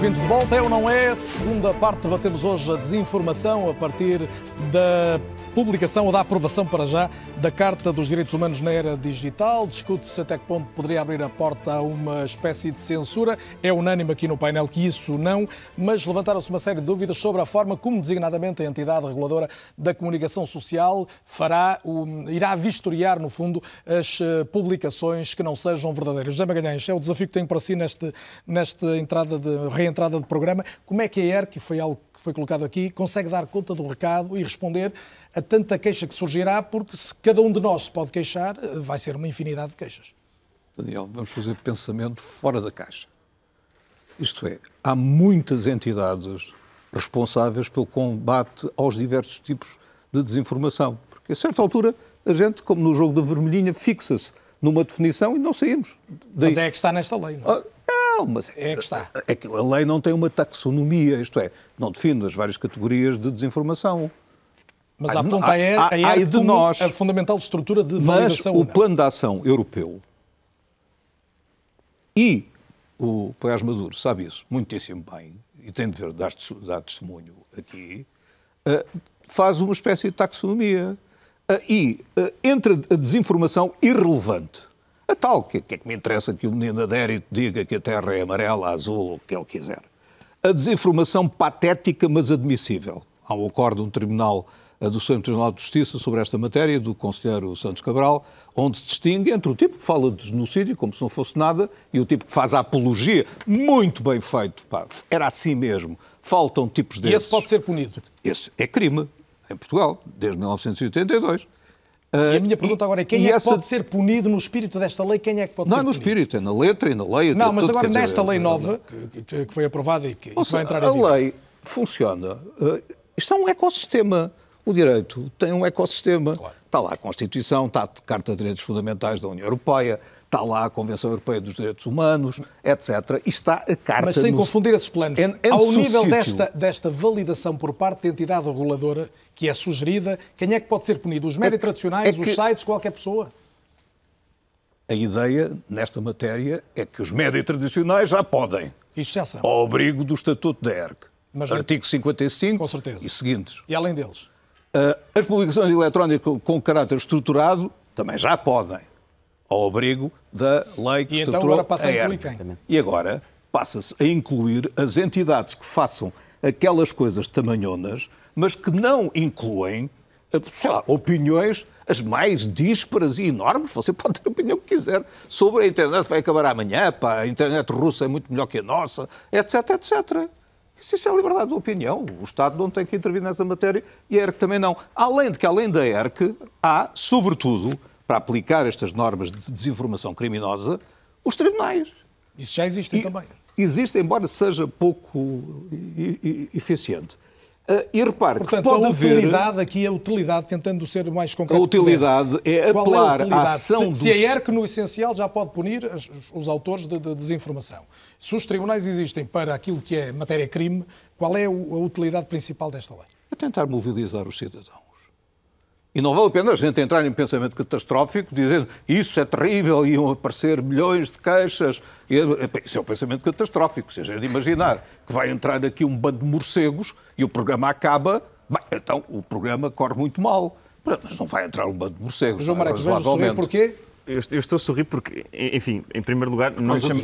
Bem-vindos de volta, é ou não é? Segunda parte, debatemos hoje a desinformação a partir da publicação ou da aprovação para já da Carta dos Direitos Humanos na Era Digital. Discute-se até que ponto poderia abrir a porta a uma espécie de censura. É unânime aqui no painel que isso não, mas levantaram-se uma série de dúvidas sobre a forma como designadamente a entidade reguladora da comunicação social fará, irá vistoriar, no fundo, as eh, publicações que não sejam verdadeiras. José Magalhães, é o desafio que tenho para si neste, nesta entrada de, reentrada de programa. Como é que a ERC, foi algo que foi colocado aqui, consegue dar conta do recado e responder a tanta queixa que surgirá, porque se cada um de nós se pode queixar, eh, vai ser uma infinidade de queixas. Daniel, vamos fazer pensamento fora da caixa. Isto é, há muitas entidades responsáveis pelo combate aos diversos tipos de desinformação. Porque a certa altura a gente, como no jogo da vermelhinha, fixa-se numa definição e não saímos. Daí... Mas é que está nesta lei, não é? Ah, não, mas é que está. É que a lei não tem uma taxonomia, isto é, não define as várias categorias de desinformação. Mas há, aponta a ER, a ER de nós, a fundamental estrutura de validação. Mas o plano de ação europeu e o Paes Maduro sabe isso muitíssimo bem e tem de ver dar, dar testemunho aqui, uh, faz uma espécie de taxonomia. Uh, e uh, entre a desinformação irrelevante a tal, que, que é que me interessa que o menino adérito diga que a Terra é amarela, azul, ou o que ele quiser. A desinformação patética, mas admissível. Há um acordo um tribunal do Supremo Tribunal de Justiça sobre esta matéria, do conselheiro Santos Cabral, onde se distingue entre o tipo que fala de genocídio, como se não fosse nada, e o tipo que faz a apologia, muito bem feito, pá, era assim mesmo. Faltam tipos desses. E esse pode ser punido? Esse é crime, em Portugal, desde 1982. E a minha pergunta agora é quem é que essa... pode ser punido no espírito desta lei? Quem é que pode não, ser Não, no espírito, é na letra e na lei. Não, mas agora nesta dizer, lei nova, que, que, foi aprovada e que, que vai entrar em vigor. A lei funciona. Uh, isto é um ecossistema. O direito tem um ecossistema. Claro. Está lá a Constituição, está a Carta de Direitos Fundamentais da União Europeia, está lá a Convenção Europeia dos Direitos Humanos, etc. E está a Carta... Mas sem no... confundir esses planos. En, en Ao nível desta, desta validação por parte da entidade reguladora que é sugerida, quem é que pode ser punido? Os médios é, tradicionais, é que... os sites, qualquer pessoa? A ideia nesta matéria é que os médios tradicionais já podem. Isso já são. Ao abrigo do Estatuto da ERC. Mas, Artigo 55 com certeza. e seguintes. E além deles? Uh, as publicações eletrónicas com caráter estruturado também já podem ao abrigo da lei que e então agora passa a, quem? E agora passa-se a incluir as entidades que façam aquelas coisas tamanhonas, mas que não incluem lá, opiniões as mais dísparas e enormes. Você pode ter a opinião que quiser sobre a internet, vai acabar amanhã, pá, a internet russa é muito melhor que a nossa, etc, etc. Isso é a liberdade de opinião. O Estado não tem que intervir nessa matéria e a ERC também não. Além de que, além da ERC, há, sobretudo, para aplicar estas normas de desinformação criminosa, os tribunais. Isso já existe também. Existe, embora seja pouco eficiente. Uh, e repare Portanto, que pode a haver... utilidade aqui, a utilidade, tentando ser mais A concreto. utilidade é Qual apelar é a à utilidade? ação se, dos... se a ERC, no essencial, já pode punir as- os autores de, de desinformação. Se os tribunais existem para aquilo que é matéria-crime, qual é o- a utilidade principal desta lei? É tentar mobilizar os cidadãos. E não vale a pena a gente entrar em pensamento catastrófico, dizendo isso é terrível, iam aparecer milhões de queixas. E, Isso é o pensamento catastrófico. Se a gente imaginar que vai entrar aqui um bando de morcegos e o programa acaba, bem, então o programa corre muito mal. Mas não vai entrar um bando de morcegos. João Marcos, sorrir razoavelmente. porquê? Eu, eu estou a sorrir porque, enfim, em primeiro lugar, não lhe, cham-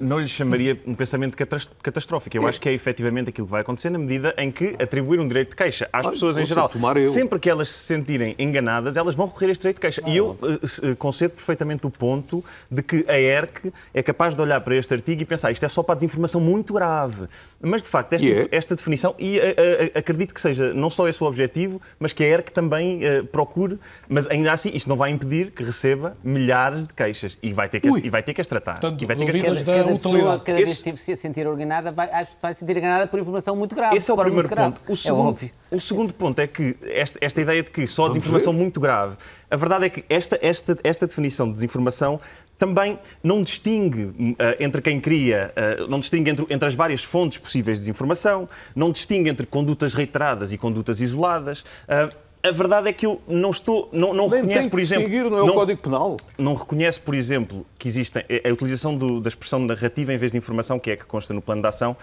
não lhe chamaria um pensamento catast- catastrófico. Eu acho que é efetivamente aquilo que vai acontecer na medida em que atribuir um direito de queixa às Olha, pessoas em geral, sempre que elas se sentirem enganadas, elas vão recorrer a este direito de queixa. e eu eh, concedo perfeitamente o ponto de que a ERC é capaz de olhar para este artigo e pensar isto é só para a desinformação muito grave. Mas, de facto, esta, é. esta definição, e eh, acredito que seja não só esse o objetivo, mas que a ERC também procure, mas ainda assim isto não vai impedir que receba milhares de queixas e vai ter que, Ui. e vai ter que as tratar. Portanto, e vai ter que as duvidas tratar. da Cada pessoa, cada vez que se sentir enganada, vai, acho que vai se sentir enganada por informação muito grave. Esse é o de primeiro ponto. O é segundo, óbvio. o segundo ponto é que esta, esta ideia de que só a desinformação muito grave, a verdade é que esta, esta, esta definição de desinformação também não distingue eh, entre quem cria, eh, não distingue entre, entre as várias fontes possíveis de desinformação, não distingue entre condutas reiteradas e condutas isoladas. Eh, a verdade é que eu não estou, não, não reconheço, tem por exemplo, seguir, não é o Código Penal. não reconhece, por exemplo, que existe a utilização do- da expressão narrativa em vez de informação, que é a que consta no plano de ação.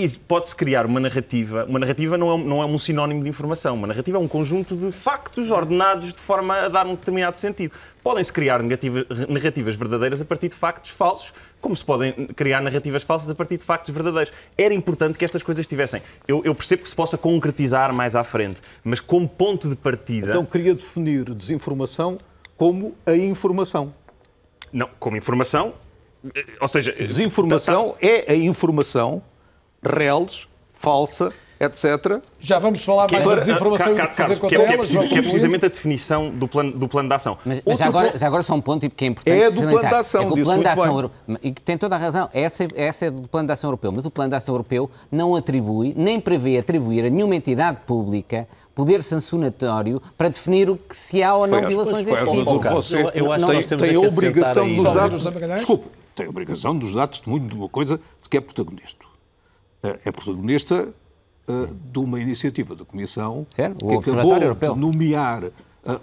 E Pode-se criar uma narrativa. Uma narrativa não é, não é um sinónimo de informação. Uma narrativa é um conjunto de factos ordenados de forma a dar um determinado sentido. Podem-se criar negativa- narrativas verdadeiras a partir de factos falsos, como se podem criar narrativas falsas a partir de factos verdadeiros. Era importante que estas coisas tivessem. Eu, eu percebo que se possa concretizar mais à frente, mas como ponto de partida. Então queria definir desinformação como a informação. Não, como informação. eh, Ou seja, Desinformação é a informação reles, falsa, etc. Já vamos falar mais da desinformação e que fazer Carlos, contra que é, que é preciso- que é precisamente a definição do plano, do plano de ação. Mas, mas já, agora, já agora só um ponto e que é importante É do plano de ação, é que o disse plano de muito ação bem. euro- e que tem toda a razão, essa, essa é do plano de ação europeu, mas o plano de ação europeu não atribui, nem prevê atribuir a nenhuma entidade pública poder sancionatório para definir o que se há ou não Pois, violações pois, deste pois, tipo. mas Carlos, você eu- eu acho que tem, nós temos tem é a que obrigação de José Magalhães? Desculpe, tem a obrigação de nos dar testemunho de uma coisa de que é protagonista. Eh, É protagonista eh, de uma iniciativa da Comissão Certo, que acabou Europeu. de nomear eh,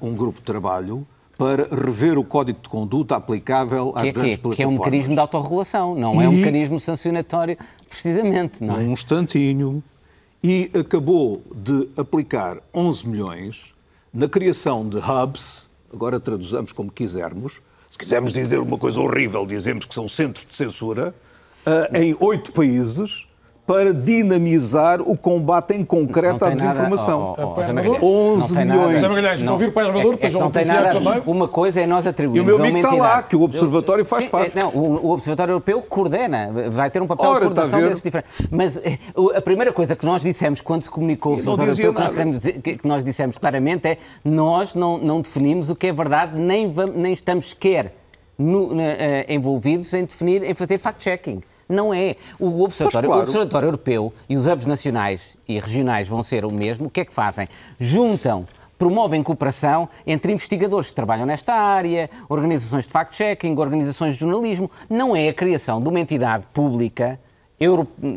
um grupo de trabalho para rever o código de conduta aplicável às Que é, que, grandes é, que é um plataformas. mecanismo de autorregulação, não é um E- mecanismo sancionatório, precisamente. Não é? um instantinho, e acabou de aplicar 11 milhões na criação de hubs, agora traduzamos como quisermos, se quisermos dizer uma coisa horrível, dizemos que são centros de censura, em oito países, para dinamizar o combate em concreto à tem nada- desinformação. oh, oh, oh, Zé Magalhães. Magalhães, 11 não tem milhões. nada- Magalhães, estão a é- é depois não tem nada. também. Uma coisa é nós E atribuirmos o meu a uma amigo está lá, entidade. que o Observatório faz Sim, parte. é, Não, o, o Observatório Europeu coordena, vai ter um papel Ora, de está a coordenação ver? desses diferentes. Mas eh, a primeira coisa que nós dissemos quando se comunicou o E não Observatório Europeu, que nós, queremos dizer- que, nós dissemos claramente é nós não, não definimos o que é verdade, nem, nem estamos sequer no- na- eh, envolvidos em definir, em fazer fact-checking. Não é. O Observatório, claro. o Observatório Europeu e os hubs nacionais e regionais vão ser o mesmo. O que é que fazem? Juntam promovem cooperação entre investigadores que trabalham nesta área, organizações de fact-checking, organizações de jornalismo. Não é a criação de uma entidade pública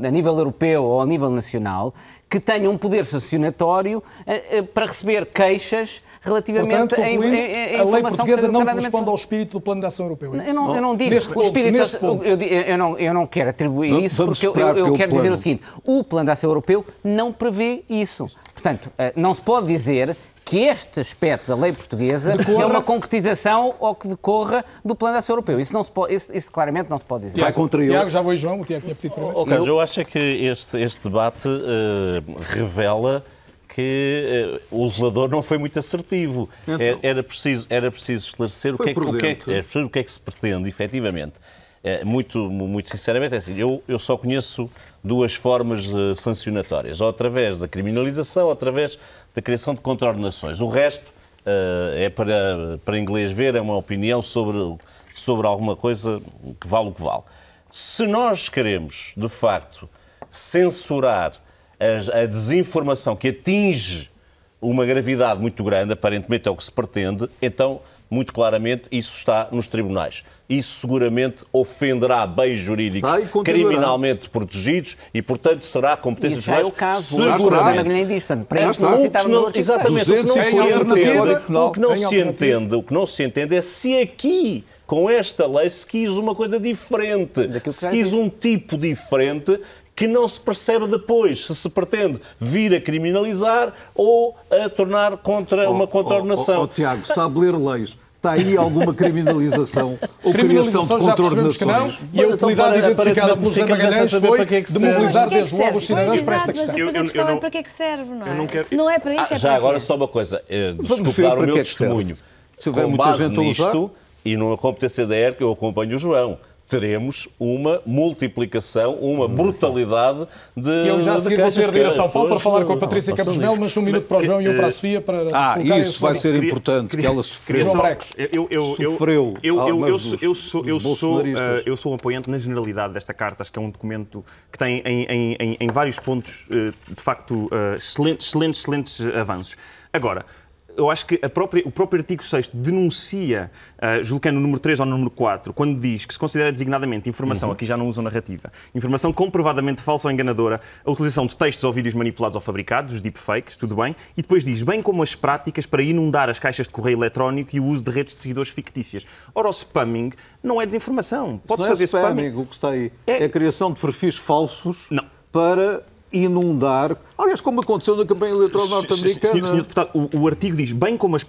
a nível europeu ou a nível nacional que tenha um poder sancionatório eh, eh, para receber queixas relativamente Portanto, a, a- a- a a lei informação que portuguesa seja não corresponde ao espírito do Plano de Ação Europeu. é eu não, eu não digo. Neste o ponto, espírito, neste eu, eu- não, eu não quero atribuir Vamos- isso porque eu, eu- quero dizer plano. o seguinte: o Plano de Ação Europeu não prevê isso. Portanto, eh, não se pode dizer que este aspecto da lei portuguesa Decorra- é uma concretização ou que decorra do Plano de Ação Europeu. Isso, não se pode, isso, isso claramente não se pode dizer. Vai contra ele. Tiago, já vou João. O Tiago tinha pedido primeiro. Oh, Carlos, eu acho é que este, este debate eh, revela que eh, o legislador não foi muito assertivo. É- Era, preciso, era preciso esclarecer o que, é, que- o, que é, é o que é que se pretende, efetivamente. Eh, muito, muito sinceramente, é assim, eu, eu só conheço duas formas eh, sancionatórias, ou através da criminalização, ou através da criação de contraordenações. O resto eh, é para, para inglês ver, é uma opinião sobre, sobre alguma coisa que vale o que vale. Se nós queremos, de facto, censurar a, a desinformação que atinge uma gravidade muito grande, aparentemente é o que se pretende, então muito claramente, isso está nos tribunais. Isso seguramente ofenderá bens jurídicos Está criminalmente protegidos e, portanto, será competência Isso já é o caso. Seguramente. Diz, portanto, para É, isso não- Exatamente, o que não 200 se entende, o que não se entende, o que não se entende é se aqui, com esta lei, se quis uma coisa diferente, se quis um tipo diferente que não se percebe depois se se pretende vir a criminalizar ou a tornar contra uma contraordenação. Oh, oh, oh, Tiago, sabe ler leis. Está aí alguma criminalização ou criação de Criminalização que não, contraordenações? e a Então, utilidade para- identificada pelo José aparentemente ficamos a Magalhães saber foi para que é que de serve. mobilizar Para que é desde logo os cidadãos para esta mas questão. depois a Eu- eu- questão eu é para que é que serve, não é? não quero- Se não é para isso, Ah, é já para agora só uma coisa, eh, Vamos desculpe dar o para meu que é serve. testemunho. Se houver Com muita base gente a usar. nisto, e numa competência da ERC, eu acompanho o João, teremos uma multiplicação, uma brutalidade de Eu já seguir vou ter de ir a São Paulo para falar com a Patrícia não Campos Melo, mas um minuto para o João e um para a Sofia para Ah, isso vai ser importante, que ela sofreu. eu, sou- dos- eu sou, eu, dos sou, bolsonaristas. eh, eu sou um apoiante na generalidade desta carta, acho que é um documento que tem em, vários pontos, eh, de facto, eh, excelentes, excelentes, excelentes avanços. Agora, eu acho que própria- o próprio artigo 6 denuncia, uh, julgo que é no número 3 ou no número 4, quando diz que se considera designadamente informação, aqui já não usam narrativa, informação comprovadamente falsa ou enganadora, a utilização de textos ou vídeos manipulados ou fabricados, os deepfakes, tudo bem, e depois diz, bem como as práticas para inundar as caixas de correio eletrónico e o uso de redes de seguidores fictícias. Ora, o spamming não é desinformação. Podes Não é fazer spamming. spamming, o que está aí. É- É a criação de perfis falsos Não. para inundar. Aliás, como aconteceu na campanha eleitoral Senhor, norte-americana. senhor deputado, o, o artigo diz, bem como as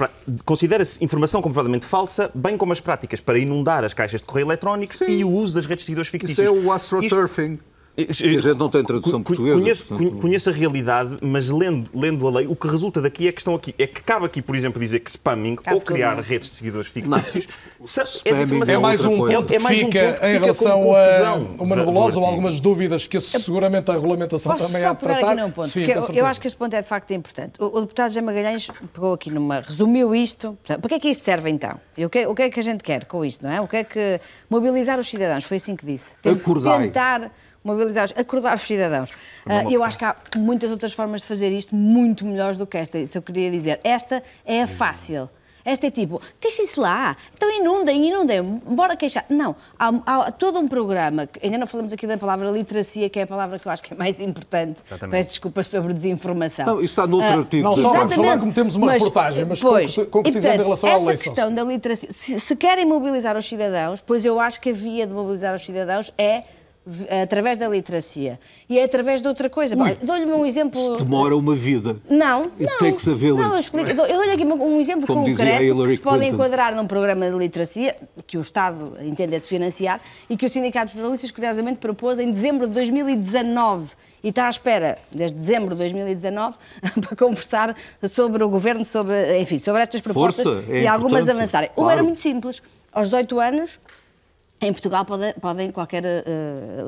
considera-se informação comprovadamente falsa, bem como as práticas para inundar as caixas de correio eletrónico Sim. e o uso das redes de seguidores fictícios. Isso é o astroturfing. Isto- E a gente não tem tradução portuguesa, Conheço, portanto- conhe- conheço a realidade, mas lendo, lendo a lei, o que resulta daqui é que estão aqui. É que cabe aqui, por exemplo, dizer que spamming Cabe ou criar tudo. redes de seguidores fictícios Spamming desinformação. É mais um ponto que É mais um fica em fica relação a uma nebulosa ou algumas dúvidas que seguramente a regulamentação Posso também há de tratar. aqui num ponto, eu, eu acho que este ponto é de facto importante. O, o deputado José Magalhães pegou aqui numa... resumiu isto. Portanto, Para que é que isto serve então? E o que, o que é que a gente quer com isto, não é? O que é que... Mobilizar os cidadãos, foi assim que disse. Tem- Acordai. Mobilizar, os- acordar os cidadãos. Ah, eu acho que há muitas outras formas de fazer isto muito melhores do que esta, isso eu queria dizer. Esta é a fácil. Esta é tipo, queixem-se lá, então inundem, inundem, bora queixar. Não, há, há todo um programa, que ainda não falamos aqui da palavra literacia, que é a palavra que eu acho que é mais importante. Peço desculpas sobre desinformação. Não, isso está noutro Ah, artigo Não só vamos falar como temos uma reportagem, mas pois, concreti- concretizando e, portanto, em relação à essa questão da literacia, se, se querem mobilizar os cidadãos, pois eu acho que a via de mobilizar os cidadãos é através da literacia. E é através de outra coisa. Dou-lhe um exemplo... Demora uma vida. Não, não. a village. Não, eu explico. Eu dou- eu dou-lhe aqui um exemplo Como concreto que se pode enquadrar num programa de literacia que o Estado entende-se financiar e que o Sindicato de Jornalistas, curiosamente, propôs em dezembro de 2019 e está à espera, desde dezembro de 2019, para conversar sobre o Governo, sobre, enfim, sobre estas propostas Força, é e algumas avançarem. Uma claro. era muito simples. Aos 18 anos, em Portugal pode- podem, qualquer eh,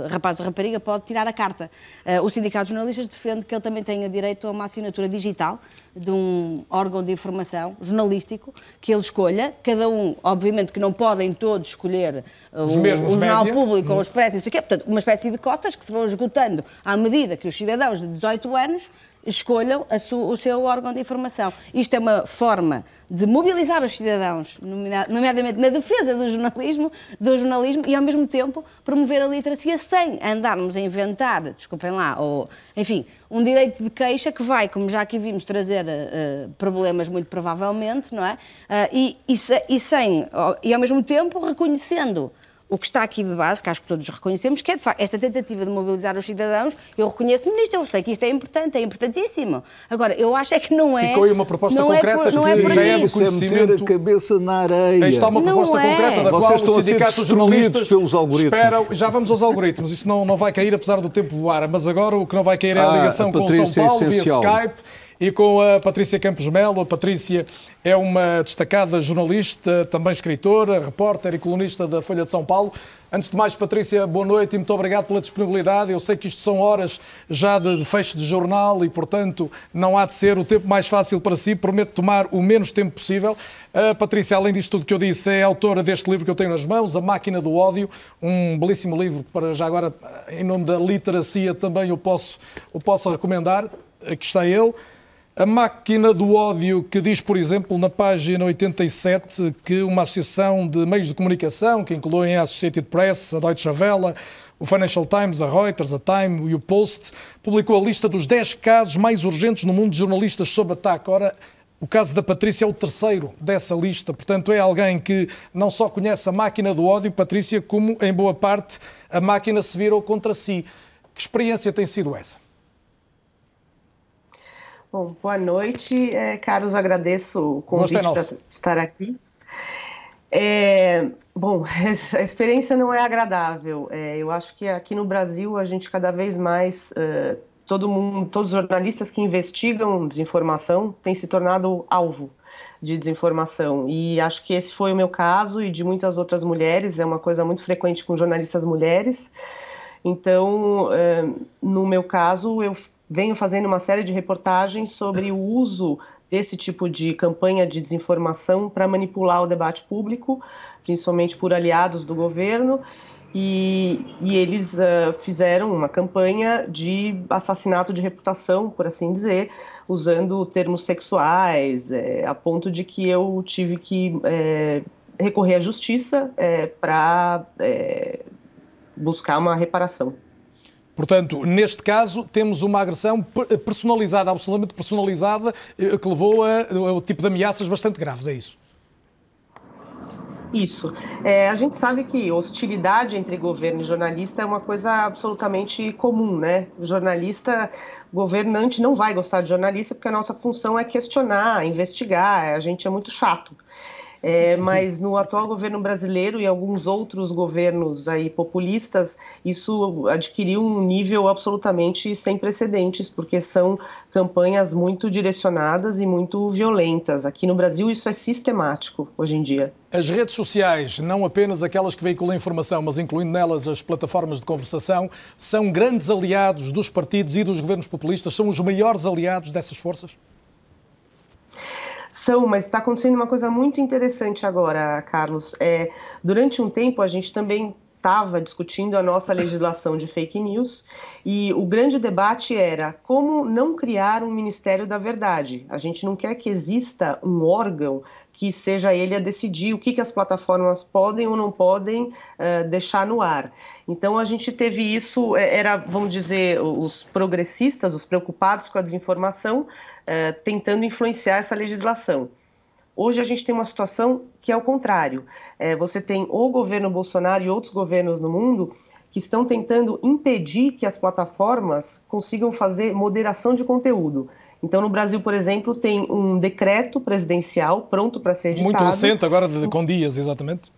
rapaz ou rapariga pode tirar a carta. Eh, o Sindicato de Jornalistas defende que ele também tenha direito a uma assinatura digital de um órgão de informação jornalístico que ele escolha. Cada um, obviamente que não podem todos escolher eh, o, mesmos o Jornal média. Público ou o Expresso, isso aqui. Portanto, uma espécie de cotas que se vão esgotando à medida que os cidadãos de 18 anos escolham o seu órgão de informação. Isto é uma forma de mobilizar os cidadãos, nomeadamente na defesa do jornalismo, do jornalismo e ao mesmo tempo promover a literacia sem andarmos a inventar, desculpem lá, ou enfim, um direito de queixa que vai, como já aqui vimos, trazer eh, problemas muito provavelmente, não é? Ah, e, e e sem e ao mesmo tempo reconhecendo o que está aqui de base, que acho que todos reconhecemos, que é de facto esta tentativa de mobilizar os cidadãos, eu reconheço-me nisto, eu sei que isto é importante, é importantíssimo. Agora, eu acho é que não é. Ficou aí uma proposta não concreta é por, não é por já é do Isso é meter conhecimento. a cabeça na areia. Aí está uma Não proposta é. concreta da Vocês qual estão o a ser Sindicato dos destruídos Jornalistas pelos algoritmos. esperam. Já vamos aos algoritmos, isso não, não vai cair apesar do tempo voar, mas agora o que não vai cair é a Ah, ligação a com São é Paulo via essencial. Skype e com a Patrícia Campos Melo. A Patrícia é uma destacada jornalista, também escritora, repórter e colunista da Folha de São Paulo. Antes de mais, Patrícia, boa noite e muito obrigado pela disponibilidade. Eu sei que isto são horas já de fecho de jornal e, portanto, não há de ser o tempo mais fácil para si. Prometo tomar o menos tempo possível. A Patrícia, além disto tudo que eu disse, é autora deste livro que eu tenho nas mãos, A Máquina do Ódio, um belíssimo livro para já agora, em nome da literacia, também eu posso, eu posso recomendar. Aqui está ele. A máquina do ódio que diz, por exemplo, na página 87, que uma associação de meios de comunicação, que incluem a Associated Press, a Deutsche Welle, o Financial Times, a Reuters, a Time e o Post, publicou a lista dos 10 casos mais urgentes no mundo de jornalistas sob ataque. Ora, o caso da Patrícia é o terceiro dessa lista, portanto, é alguém que não só conhece a máquina do ódio, Patrícia, como, em boa parte, a máquina se virou contra si. Que experiência tem sido essa? Bom, boa noite, é, Carlos. Agradeço o convite para estar aqui. É, bom, a experiência não é agradável. É, eu acho que aqui no Brasil a gente cada vez mais uh, todo mundo, todos os jornalistas que investigam desinformação têm se tornado alvo de desinformação. E acho que esse foi o meu caso e de muitas outras mulheres. É uma coisa muito frequente com jornalistas mulheres. Então, no meu caso, eu venho fazendo uma série de reportagens sobre o uso desse tipo de campanha de desinformação para manipular o debate público, principalmente por aliados do governo. E, e eles uh, fizeram uma campanha de assassinato de reputação, por assim dizer, usando termos sexuais, é, a ponto de que eu tive que é, recorrer à justiça é, para buscar uma reparação. Portanto, neste caso, temos uma agressão personalizada, absolutamente personalizada, eh, que levou a, a tipo de ameaças bastante graves, é isso? Isso. É, a gente sabe que hostilidade entre governo e jornalista é uma coisa absolutamente comum, né? Jornalista, governante não vai gostar de jornalista porque a nossa função é questionar, investigar, a gente é muito chato. É, mas no atual governo brasileiro e alguns outros governos aí populistas, isso adquiriu um nível absolutamente sem precedentes, porque são campanhas muito direcionadas e muito violentas. Aqui no Brasil isso é sistemático hoje em dia. As redes sociais, não apenas aquelas que veiculam informação, mas incluindo nelas as plataformas de conversação, são grandes aliados dos partidos e dos governos populistas, são os maiores aliados dessas forças? São, mas está acontecendo uma coisa muito interessante agora, Carlos. É, durante um tempo, a gente também estava discutindo a nossa legislação de fake news e o grande debate era como não criar um Ministério da Verdade. A gente não quer que exista um órgão que seja ele a decidir o que, que as plataformas podem ou não podem uh, deixar no ar. Então a gente teve isso, é, era, vamos dizer, os progressistas, os preocupados com a desinformação, eh, tentando influenciar essa legislação. Hoje a gente tem uma situação que é o contrário. É, você tem o governo Bolsonaro e outros governos no mundo que estão tentando impedir que as plataformas consigam fazer moderação de conteúdo. Então, no Brasil, por exemplo, tem um decreto presidencial pronto para ser editado. Muito recente, agora com dias, exatamente.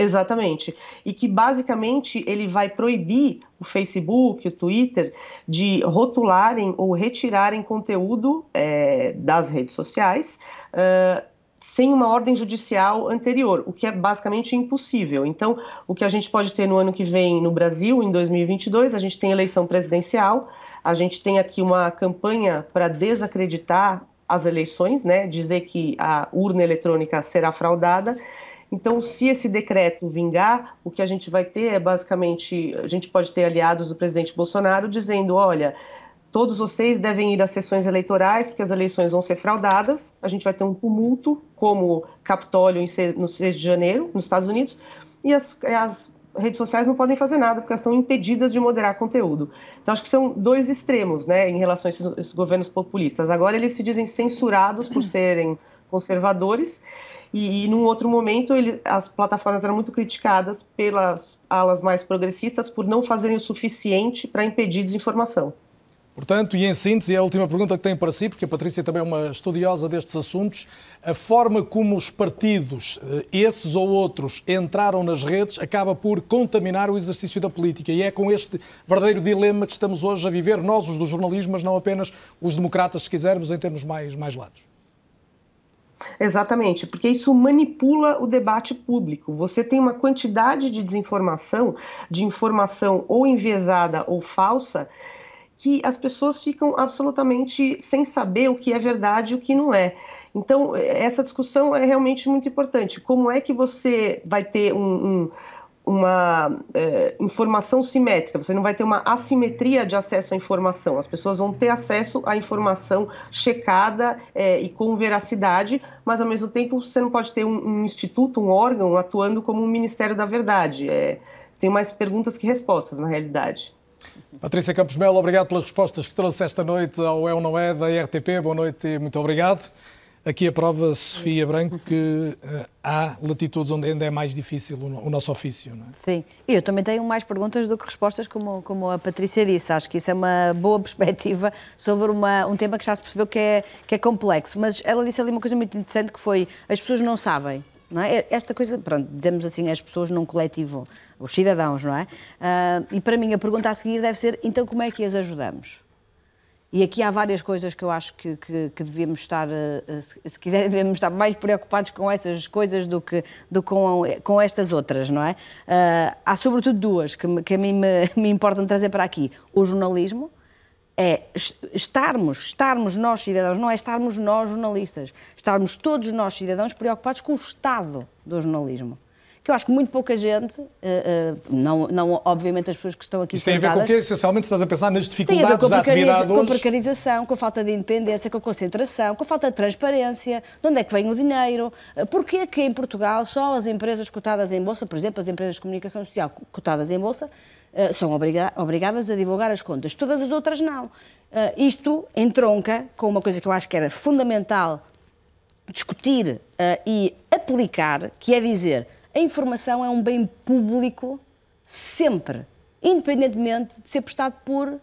Exatamente. E que basicamente ele vai proibir o Facebook, o Twitter, de rotularem ou retirarem conteúdo é, das redes sociais. Uh, sem uma ordem judicial anterior, o que é basicamente impossível. Então, o que a gente pode ter no ano que vem no Brasil, em 2022, a gente tem eleição presidencial, a gente tem aqui uma campanha para desacreditar as eleições, né, dizer que a urna eletrônica será fraudada, então, se esse decreto vingar, o que a gente vai ter é basicamente, a gente pode ter aliados do presidente Bolsonaro dizendo, olha, todos vocês devem ir às sessões eleitorais, porque as eleições vão ser fraudadas, a gente vai ter um tumulto, como Capitólio no 6 de janeiro, nos Estados Unidos, e as, as redes sociais não podem fazer nada, porque elas estão impedidas de moderar conteúdo. Então, acho que são dois extremos, né, em relação a esses, esses governos populistas. Agora, eles se dizem censurados por serem conservadores, e, e num outro momento, ele, as plataformas eram muito criticadas pelas alas mais progressistas por não fazerem o suficiente para impedir desinformação. Portanto, e em síntese, a última pergunta que tenho para si, porque a Patrícia também é uma estudiosa destes assuntos, a forma como os partidos, eh, esses ou outros, entraram nas redes acaba por contaminar o exercício da política. E é com este verdadeiro dilema que estamos hoje a viver, nós, os do jornalismo, mas não apenas os democratas, se quisermos, em termos mais, mais lados. Exatamente, porque isso manipula o debate público. Você tem uma quantidade de desinformação, de informação ou enviesada ou falsa, que as pessoas ficam absolutamente sem saber o que é verdade e o que não é. Então, essa discussão é realmente muito importante. Como é que você vai ter um, um, uma é, informação simétrica? Você não vai ter uma assimetria de acesso à informação. As pessoas vão ter acesso à informação checada é, e com veracidade, mas ao mesmo tempo você não pode ter um, um instituto, um órgão atuando como um Ministério da Verdade. É, tem mais perguntas que respostas, na realidade. Patrícia Campos Melo, obrigado pelas respostas que trouxe esta noite ao É ou Não É da RTP. Boa noite e muito obrigado. Aqui a prova, Sofia Branco, que uh, há latitudes onde ainda é mais difícil o, o nosso ofício. Não é? Sim, e eu também tenho mais perguntas do que respostas, como, como a Patrícia disse. Acho que isso é uma boa perspectiva sobre uma, um tema que já se percebeu que é, que é complexo. Mas ela disse ali uma coisa muito interessante que foi as pessoas não sabem. Não é? Esta coisa, pronto, dizemos assim, as pessoas num coletivo, os cidadãos, não é? Uh, e para mim a pergunta a seguir deve ser, então como é que as ajudamos? E aqui há várias coisas que eu acho que, que, que devíamos estar, uh, se quiserem, devemos estar mais preocupados com essas coisas do que, do com, com estas outras, não é? Uh, há sobretudo duas que, que a mim me, me importam trazer para aqui. O jornalismo, é estarmos, estarmos nós cidadãos, não é estarmos nós jornalistas, estarmos todos nós cidadãos preocupados com o estado do jornalismo. Que eu acho que muito pouca gente, uh, uh, não, não obviamente as pessoas que estão aqui Isso tem a ver com o quê? Essencialmente estás a pensar nas dificuldades da atividade hoje? Com a precarização, com a falta de independência, com a concentração, com a falta de transparência, de onde é que vem o dinheiro, uh, porquê que em Portugal só as empresas cotadas em Bolsa, por exemplo, as empresas de comunicação social cotadas em Bolsa, eh, são obriga obrigadas a divulgar as contas. Todas as outras não. Uh, isto entronca com uma coisa que eu acho que era fundamental discutir uh, e aplicar, que é dizer a informação é um bem público sempre, independentemente de ser prestado por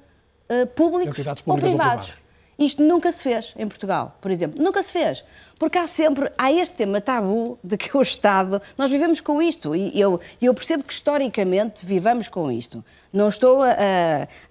públicos ou privados. ou. Isto nunca se fez em Portugal, por exemplo. Nunca se fez. Porque há sempre, há este tema tabu de que o Estado, nós vivemos com isto e eu, eu percebo que historicamente vivamos com isto. Não estou a,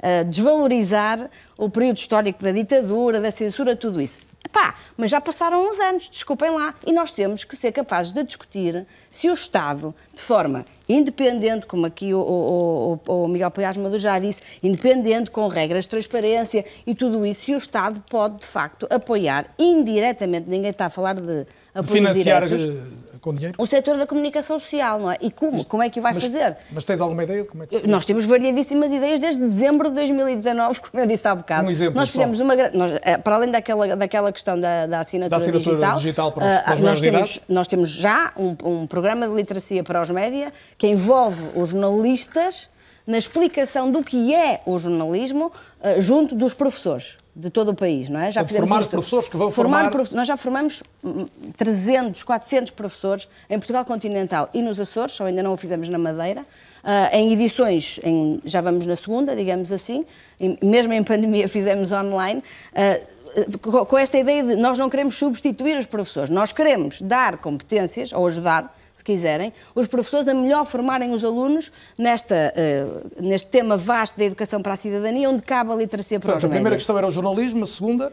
a, desvalorizar o período histórico da ditadura, da censura, tudo isso. Epá, mas já passaram uns anos, desculpem lá, e nós temos que ser capazes de discutir se o Estado, de forma independente, como aqui o, o, o, o Miguel Paiás Maduro já disse, independente, com regras de transparência e tudo isso, se o Estado pode, de facto, apoiar indiretamente, ninguém está a falar de apoio Financiar diretos, eh, com dinheiro? O setor da comunicação social, não é? E como? Como é que vai mas, fazer? Mas tens alguma ideia de como é que se Nós temos variadíssimas ideias desde dezembro de 2019, como eu disse há bocado. Um exemplo nós fizemos só. uma nós, eh, para além daquela, daquela questão da, da, assinatura, da assinatura digital, digital para os, para os uh, nós, temos, nós temos já um, um programa de literacia para os média que envolve os jornalistas na explicação do que é o jornalismo uh, junto dos professores de todo o país, não é? Já formar os professores que vão formar... formar... Nós já formamos 300, 400 professores em Portugal continental e nos Açores, só ainda não o fizemos na Madeira, uh, em edições, em, já vamos na segunda, digamos assim, e mesmo em pandemia fizemos online, uh, com esta ideia de nós não queremos substituir os professores, nós queremos dar competências, ou ajudar, se quiserem, os professores a melhor formarem os alunos nesta, uh, neste tema vasto da educação para a cidadania, onde cabe a literacia para Portanto, os A primeira questão era o jornalismo, a segunda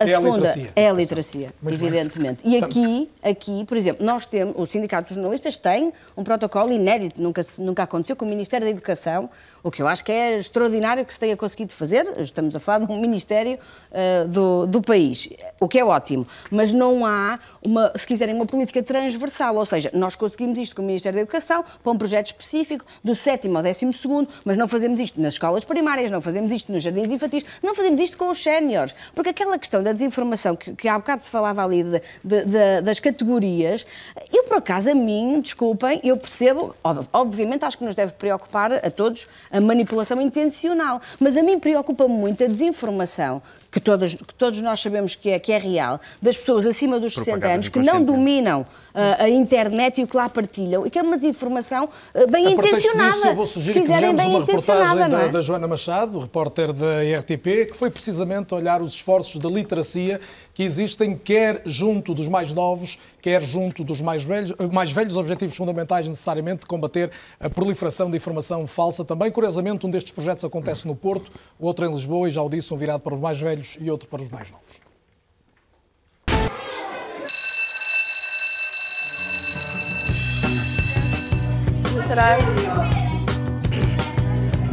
A é segunda a literacia. é a literacia, Muito evidentemente. bem. E aqui, aqui, por exemplo, nós temos, o Sindicato dos Jornalistas tem um protocolo inédito, nunca, nunca aconteceu com o Ministério da Educação, o que eu acho que é extraordinário que se tenha conseguido fazer. Estamos a falar de um Ministério eh, do, do país, o que é ótimo. Mas não há, uma, se quiserem, uma política transversal, ou seja, nós conseguimos isto com o Ministério da Educação para um projeto específico do sétimo ao décimo segundo, mas não fazemos isto nas escolas primárias, não fazemos isto nos jardins infantis, não fazemos isto com os séniores, porque aquela questão da desinformação, que, que há bocado se falava ali de, de, de, das categorias, eu por acaso a mim, desculpem, eu percebo, obviamente acho que nos deve preocupar a todos manipulação intencional, mas a mim preocupa muito a desinformação que todos, que todos nós sabemos que é, que é real, das pessoas acima dos 60 anos que não dominam uh, a internet e o que lá partilham, e que é uma desinformação uh, bem a intencionada. Disso, eu vou sugerir se quiserem, bem uma intencionada. Reportagem é? da, da Joana Machado, repórter da RTP, que foi precisamente olhar os esforços da literacia que existem quer junto dos mais novos, quer junto dos mais velhos, mais velhos objetivos fundamentais necessariamente de combater a proliferação de informação falsa. Também, curiosamente, um destes projetos acontece no Porto, o outro em Lisboa, e já o disse, um virado para os mais velhos e outro para os mais novos.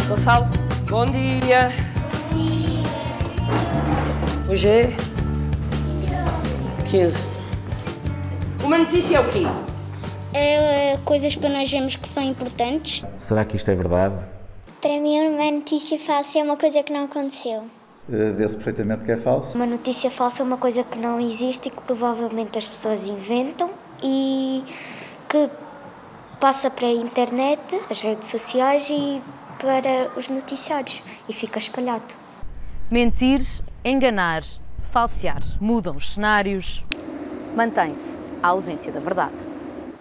Gonçalo, bom dia. Hoje é 15. Uma notícia é o quê? É coisas para nós vermos que são importantes. Será que isto é verdade? Para mim, uma notícia falsa é uma coisa que não aconteceu. Uh, Vê-se perfeitamente que é falso. Uma notícia falsa é uma coisa que não existe e que provavelmente as pessoas inventam e que passa para a internet, as redes sociais e para os noticiários e fica espalhado. Mentir, enganar, falsear, mudam os cenários, mantém-se a ausência da verdade.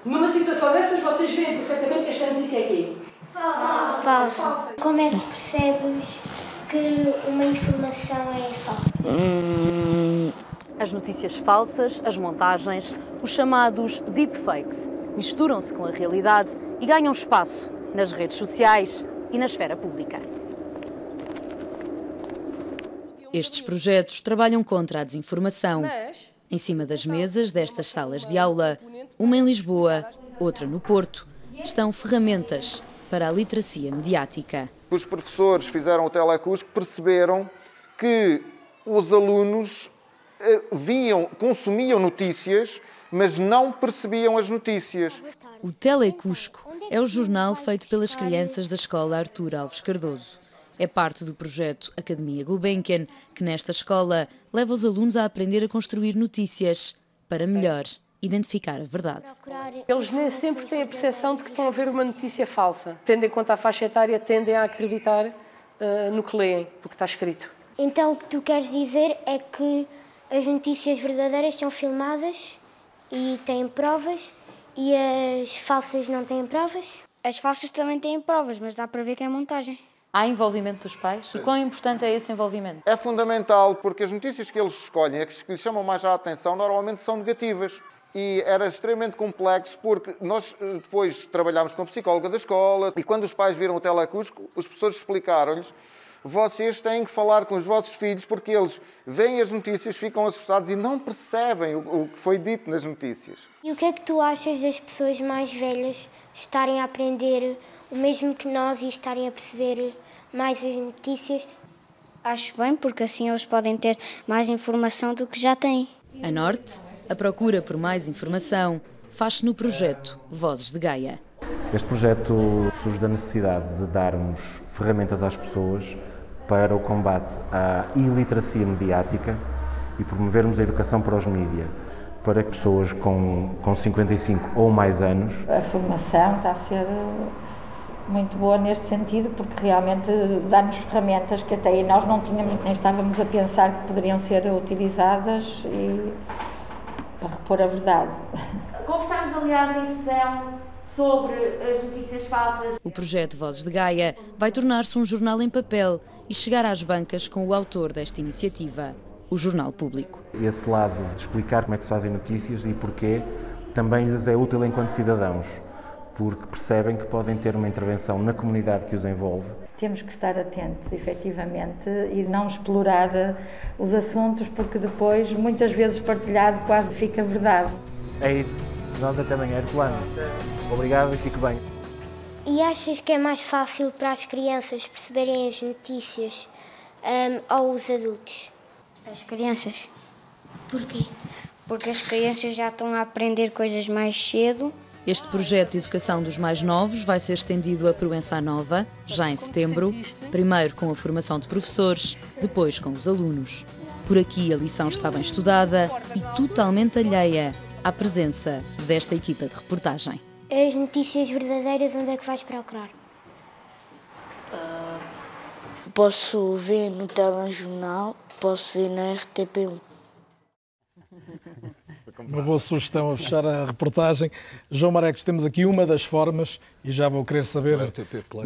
Numa situação dessas, vocês veem perfeitamente que esta notícia é aqui. Falso. Falso. Como é que percebes que uma informação é falsa? Hum. As notícias falsas, as montagens, os chamados deepfakes, misturam-se com a realidade e ganham espaço nas redes sociais e na esfera pública. Estes projetos trabalham contra a desinformação. Em cima das mesas destas salas de aula, uma em Lisboa, outra no Porto, estão ferramentas para a literacia mediática. Os professores fizeram o telecurso perceberam que os alunos eh, viam, consumiam notícias, mas não percebiam as notícias. O Telecusco é o jornal feito pelas crianças da escola Artur Alves Cardoso. É parte do projeto Academia Gulbenkian, que nesta escola leva os alunos a aprender a construir notícias para melhor identificar a verdade. Eles nem sempre têm a percepção de que estão a ver uma notícia falsa. Tendo em conta a faixa etária, tendem a acreditar uh, no que leem, do que está escrito. Então o que tu queres dizer é que as notícias verdadeiras são filmadas e têm provas e as falsas não têm provas? As falsas também têm provas, mas dá para ver que é montagem. Há envolvimento dos pais? E quão importante é esse envolvimento? É fundamental, porque as notícias que eles escolhem, as que lhes chamam mais a atenção, normalmente são negativas. E era extremamente complexo, porque nós eh, depois trabalhámos com a psicóloga da escola, e quando os pais viram o telecusco, os professores explicaram-lhes vocês têm que falar com os vossos filhos porque eles veem as notícias, ficam assustados e não percebem o, que foi dito nas notícias. E o que é que tu achas das pessoas mais velhas estarem a aprender o mesmo que nós e estarem a perceber mais as notícias. Acho bem, porque assim eles podem ter mais informação do que já têm. A Norte, a procura por mais informação, faz-se no projeto Vozes de Gaia. Este projeto surge da necessidade de darmos ferramentas às pessoas para o combate à iliteracia mediática e promovermos a educação para os mídias, para pessoas com, com 55 ou mais anos. A formação está a ser muito boa neste sentido, porque realmente dá-nos ferramentas que até aí nós não tínhamos, nem estávamos a pensar que poderiam ser utilizadas e para repor a verdade. Conversámos, aliás, em sessão sobre as notícias falsas. O projeto Vozes de Gaia vai tornar-se um jornal em papel e chegar às bancas com o autor desta iniciativa, o Jornal Público. Esse lado de explicar como é que se fazem notícias e porquê também lhes é útil enquanto cidadãos porque percebem que podem ter uma intervenção na comunidade que os envolve. Temos que estar atentos, efetivamente, e não explorar eh, os assuntos, porque depois, muitas vezes partilhado, quase fica verdade. É isso. Nós até amanhã, Herculano. Obrigado e fique bem. E achas que é mais fácil para as crianças perceberem as notícias um, ou os adultos? As crianças. Porquê? Porque as crianças já estão a aprender coisas mais cedo este projeto de educação dos mais novos vai ser estendido a Proença Nova, já em setembro, primeiro com a formação de professores, depois com os alunos. Por aqui a lição está bem estudada e totalmente alheia à presença desta equipa de reportagem. As notícias verdadeiras, onde é que vais procurar? Posso ver no telejornal, posso ver na RTP1. Uma boa sugestão a fechar a reportagem. João Marecos, temos aqui uma das formas, e já vou querer saber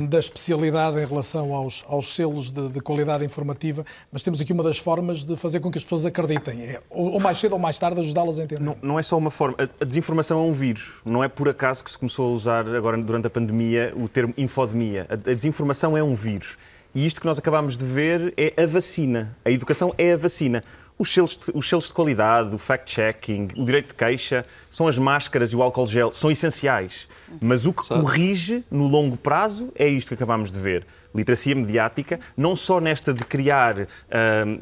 da especialidade em relação aos, aos selos de, de, qualidade informativa, mas temos aqui uma das formas de fazer com que as pessoas acreditem. É, ou, ou, mais cedo ou mais tarde ajudá-las a entender. Não, não, é só uma forma. A, a desinformação é um vírus. Não é por acaso que se começou a usar agora durante a pandemia o termo infodemia. A, a desinformação é um vírus. E isto que nós acabamos de ver é a vacina. A educação é a vacina. Os selos, de, os selos de qualidade, o fact-checking, o direito de queixa, são as máscaras e o álcool gel, são essenciais. Mas o que corrige no longo prazo é isto que acabamos de ver literacia mediática, não só nesta de criar, uh,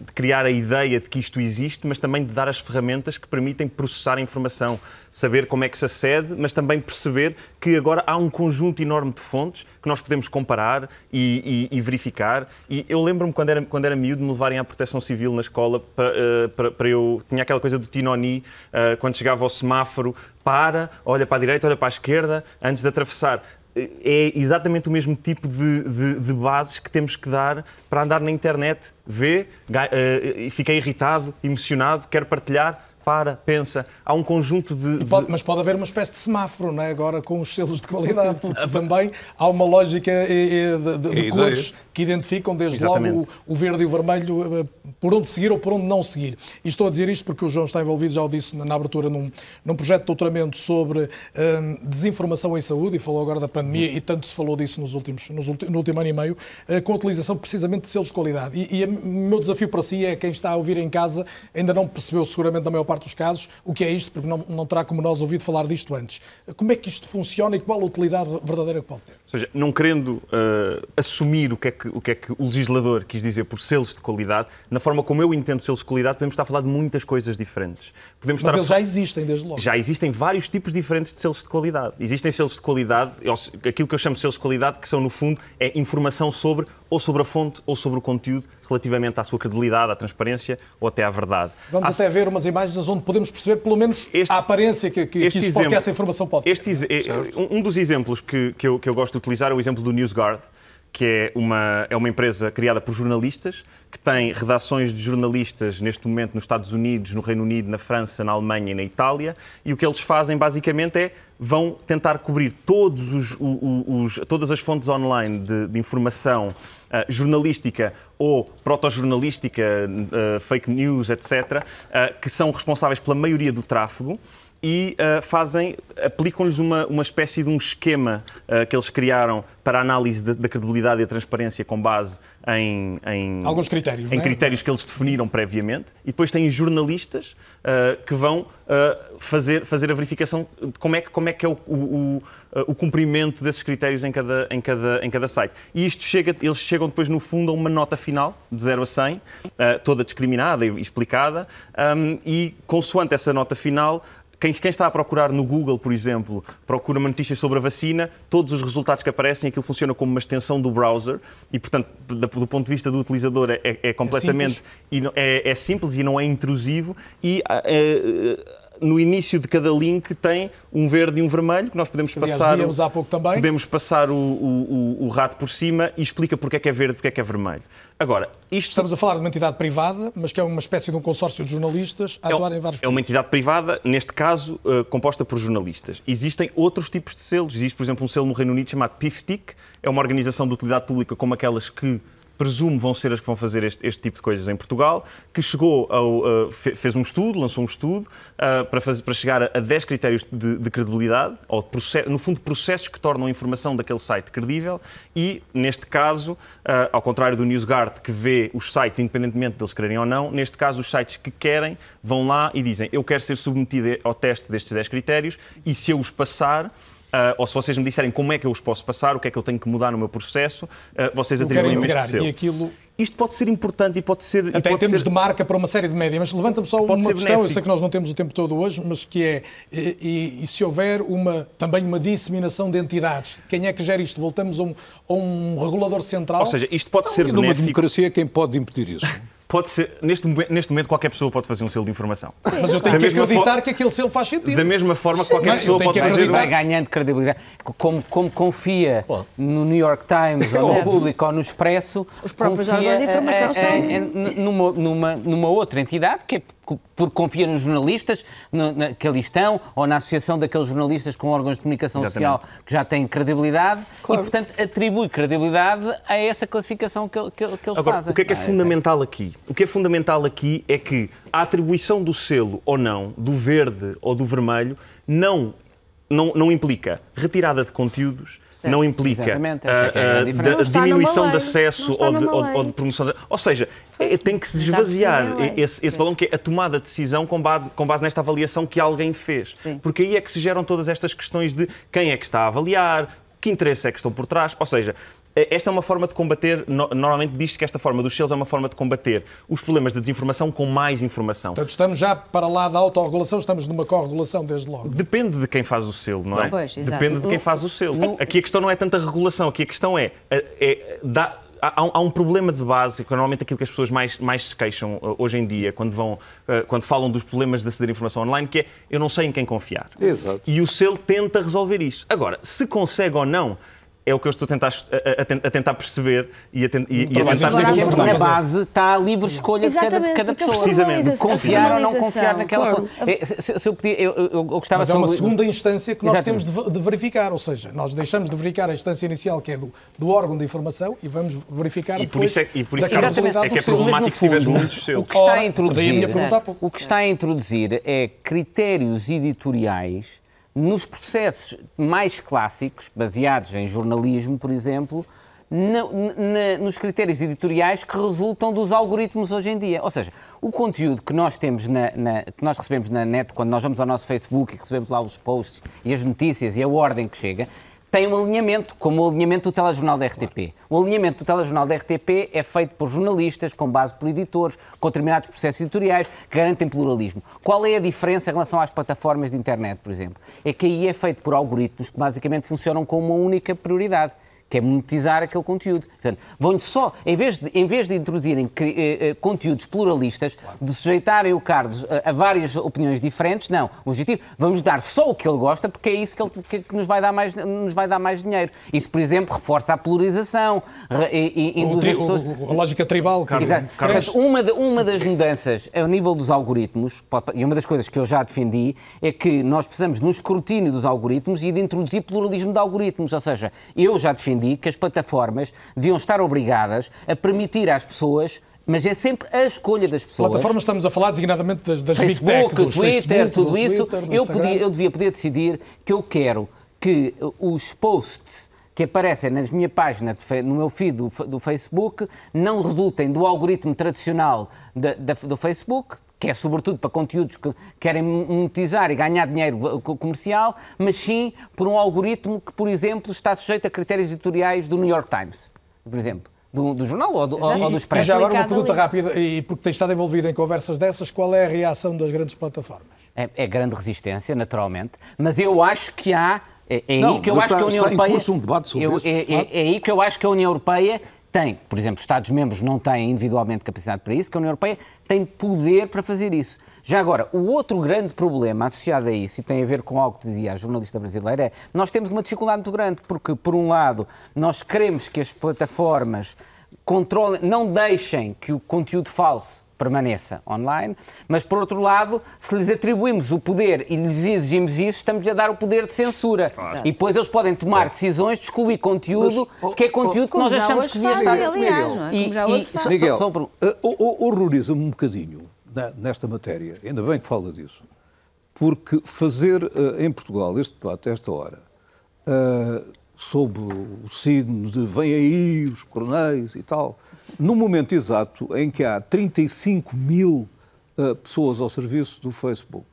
de criar a ideia de que isto existe, mas também de dar as ferramentas que permitem processar a informação, saber como é que se acede, mas também perceber que agora há um conjunto enorme de fontes que nós podemos comparar e, e, e verificar. E eu lembro-me quando era, quando era miúdo de me levarem à proteção civil na escola para, uh, para, para eu. Tinha aquela coisa do Tinoni, uh, quando chegava ao semáforo, para, olha para a direita, olha para a esquerda, antes de atravessar é exatamente o mesmo tipo de, de, de, bases que temos que dar para andar na internet. Vê, uh, fiquei irritado, emocionado, quero partilhar, para, pensa. Há um conjunto de, pode, Mas pode haver uma espécie de semáforo, não é? Agora com os selos de qualidade, porque também há uma lógica de, de, de cores que identificam desde Exatamente. logo o, o, verde e o vermelho eh, por onde seguir ou por onde não seguir. E estou a dizer isto porque o João está envolvido, já o disse na, abertura, num, num projeto de doutoramento sobre hum, desinformação em saúde, e falou agora da pandemia, e tanto se falou disso nos últimos, nos ulti, no último ano e meio, com a utilização precisamente de selos de qualidade. E, e o meu desafio para si é quem está a ouvir em casa, ainda não percebeu seguramente na maior parte dos casos o que é isto, porque não, não terá como nós ouvido falar disto antes. Como é que isto funciona e qual a utilidade verdadeira que pode ter? Ou seja, não querendo uh, assumir o que, é que, o que é que o legislador quis dizer por selos de qualidade, na forma como eu entendo selos de qualidade, podemos estar a falar de muitas coisas diferentes. Podemos Mas eles a... já existem, desde logo. Já existem vários tipos diferentes de selos de qualidade. Existem selos de qualidade, aquilo que eu chamo de selos de qualidade, que são, no fundo, é informação sobre, ou sobre a fonte, ou sobre o conteúdo, relativamente à sua credibilidade, à transparência ou até à verdade. Vamos Há... até ver umas imagens onde podemos perceber, pelo menos, este, a aparência que, que, que, exemplo, que essa informação pode ter. Este, um dos exemplos que, que, eu, que eu gosto de utilizar o exemplo do NewsGuard, que é uma, é uma empresa criada por jornalistas, que tem redações de jornalistas neste momento nos Estados Unidos, no Reino Unido, na França, na Alemanha e na Itália, e o que eles fazem basicamente é vão tentar cobrir todos os, os, os todas as fontes online de, de informação uh, jornalística ou proto-jornalística, uh, fake news, etc., uh, que são responsáveis pela maioria do tráfego e uh, fazem, aplicam-lhes uma, uma espécie de um esquema uh, que eles criaram para a análise da, credibilidade e da transparência com base em, em alguns critérios, em é? critérios que eles definiram previamente e depois têm jornalistas uh, que vão fazer, fazer a verificação de como é que, como é, que é o, o, o, cumprimento desses critérios em cada, em, cada, em cada site. E isto chega, eles chegam depois, no fundo, a uma nota final, de 0 a 100, uh, toda discriminada e explicada, um, e consoante essa nota final, quem, quem, está a procurar no Google, por exemplo, procura uma notícia sobre a vacina, todos os resultados que aparecem, aquilo funciona como uma extensão do browser e, portanto, do, do ponto de vista do utilizador, é, é, é completamente. É simples. E, é, é, simples e não é intrusivo. E. No início de cada link tem um verde e um vermelho que nós podemos passar. Aliás, há pouco também. Podemos passar o, o, o, rato por cima e explica porque é que é verde, porque é que é vermelho. Agora, isto... Estamos a falar de uma entidade privada, mas que é uma espécie de um consórcio de jornalistas a é, atuar em vários É uma entidade privada, neste caso, uh, composta por jornalistas. Existem outros tipos de selos. Existe, por exemplo, um selo no Reino Unido chamado PIFTIC, é uma organização de utilidade pública como aquelas que presumo vão ser as que vão fazer este, este tipo de coisas em Portugal, que chegou ao, uh, fez um estudo, lançou um estudo uh, para, fazer, para chegar a, a 10 critérios de, de credibilidade, ou de no fundo processos que tornam a informação daquele site credível e, neste caso, uh, ao contrário do NewsGuard, que vê os sites independentemente deles quererem ou não, neste caso os sites que querem vão lá e dizem eu quero ser submetido ao teste destes 10 critérios e se eu os passar Uh, ou se vocês me disserem como é que eu os posso passar, o que é que eu tenho que mudar no meu processo, uh, vocês atribuem-me este selo. Aquilo... Isto pode ser importante e pode ser... Até pode em termos ser... de marca para uma série de média, mas levanta-me só pode uma questão, benéfico. eu sei que nós não temos o tempo todo hoje, mas que é, e, e, e, se houver uma, também uma disseminação de entidades, quem é que gera isto? Voltamos a um, a um regulador central? Ou seja, isto pode ser não, benéfico... Numa democracia, quem pode impedir isso? Pode ser, neste, neste momento, qualquer pessoa pode fazer um selo de informação. Mas eu tenho Da que acreditar que aquele selo faz sentido. Da mesma forma que qualquer eu pessoa pode fazer vai ganhando credibilidade. Como, como confia no New York Times, ou no. Público ou no Expresso, Os próprios confia órgãos de informação eh, são- eh, eh, numa, numa, numa outra entidade que é porque confia nos jornalistas no- na, que ali estão, ou na associação daqueles jornalistas com órgãos de comunicação Exatamente. social que já têm credibilidade e, portanto, atribui credibilidade a essa classificação que, que- que eles Agora, fazem. o que é que é Ah, fundamental aqui? O que é fundamental aqui é que a atribuição do selo ou não, do verde ou do vermelho, não, não, não implica retirada de conteúdos, Certo. não implica Exatamente, esta é é a ah, ah, da- diminuição de acesso ou de, ou- de promoção. de- Ou seja, é- tem que se esvaziar esse, esse balão que é a tomada de decisão com base, com base nesta avaliação que alguém fez. Sim. Porque aí é que se geram todas estas questões de quem é que está a avaliar, que interesse é que estão por trás. Ou seja, esta é uma forma de combater, no- normalmente diz-se que esta forma dos selos é uma forma de combater os problemas da desinformação com mais informação. Portanto, estamos já para lá da autorregulação, estamos numa corregulação desde logo. Depende de quem faz o selo, não é? Pois, exato. Depende de quem faz o selo. Aqui a questão não é tanta regulação, aqui a questão é. é, é dá- Há, há um problema de base, que normalmente aquilo que as pessoas mais, mais se queixam uh, hoje em dia, quando, vão, quando falam dos problemas de aceder à informação online, que é eu não sei em quem confiar. Exato. E o selo tenta resolver isso. Agora, se consegue ou não, é o que eu estou a tentar, a, a- a ten- a tentar perceber e a, ten- e- e a tentar Agora, Na fazer. base está a livre escolha de cada, cada pessoa. Precisamente. Confiar ou não confiar naquela Claro. É, Se, se- eu podia, eu, eu, eu gostava Mas é uma sobre- segunda instância que nós Exatamente. temos de, de verificar, ou seja, nós deixamos de verificar a instância inicial, que é do, do órgão de informação, e vamos verificar E por depois isso é, e por isso da é, é que é problemático se fundo, muitos selos. O que está a introduzir, o que está a introduzir é critérios editoriais nos processos mais clássicos, baseados em jornalismo, por exemplo, na- na- nos critérios editoriais que resultam dos algoritmos hoje em dia. Ou seja, o conteúdo que nós temos na, na- que nós recebemos na net, quando nós vamos ao nosso Facebook e recebemos lá os posts e as notícias e a ordem que chega, tem um alinhamento, como o alinhamento do telejornal da RTP. O alinhamento do telejornal da RTP é feito por jornalistas, com base por editores, com determinados processos editoriais que garantem pluralismo. Qual é a diferença em relação às plataformas de internet, por exemplo? É que aí é feito por algoritmos que basicamente funcionam com uma única prioridade. Que é monetizar aquele conteúdo. Portanto, vão só, em vez de, em vez de introduzirem eh, eh, conteúdos pluralistas, de sujeitarem o Carlos a, a várias opiniões diferentes, não. O objetivo, vamos dar só o que ele gosta, porque é isso que, ele, que, que nos, vai dar mais, nos vai dar mais dinheiro. Isso, por exemplo, reforça a polarização e, e induz as pessoas. a lógica tribal. que- Exato. cresce. Portanto, uma, de- uma das mudanças ao nível dos algoritmos, e uma das coisas que eu já defendi, é que nós precisamos de um escrutínio dos algoritmos e de introduzir pluralismo de algoritmos. Ou seja, eu já defendi que as plataformas deviam estar obrigadas a permitir às pessoas. Mas é sempre a escolha das pessoas. Plataformas estamos a falar designadamente das, das Big Facebook, Tech, dos Twitter, Facebook, tudo do isso, Twitter, eu, podia, eu devia poder decidir que eu quero que os posts que aparecem na minha página, no meu feed do, do Facebook, não resultem do algoritmo tradicional da- da- do Facebook, que é sobretudo para conteúdos que querem monetizar e ganhar dinheiro co- comercial, mas sim por um algoritmo que, por exemplo, está sujeito a critérios editoriais do New York Times, por exemplo, do, do jornal ou do, ou do E- E Expresso. já agora uma pergunta ali. rápida, e porque tem estado envolvido em conversas dessas, qual é a reação das grandes plataformas? É, é grande resistência, naturalmente, mas eu acho que há. É, é Não, aí que eu acho que a União está em Europeia. curso um debate sobre eu- isso, é, é- claro. é aí que eu acho que a União Europeia tem, por exemplo, Estados-membros não têm individualmente capacidade para isso, que a União Europeia tem poder para fazer isso. Já agora, o outro grande problema associado a isso, e tem a ver com algo que dizia a jornalista brasileira, é nós temos uma dificuldade muito grande, porque, por um lado, nós queremos que as plataformas controlem, não deixem que o conteúdo falso permaneça online, mas por outro lado, se lhes atribuímos o poder e lhes exigimos isso, estamos a dar o poder de censura. E depois eles podem tomar decisões de excluir conteúdo que é conteúdo que nós achamos que devia estar. aliás, é? Se faz. só- Miguel, só- só por- eh, ho- ho- horroriza-me um bocadinho nesta matéria, ainda bem que fala disso, porque fazer eh, em Portugal este debate a esta hora, eh, sob o signo de vem aí os coronéis e tal, no momento exato em que há 35 mil eh, pessoas ao serviço do Facebook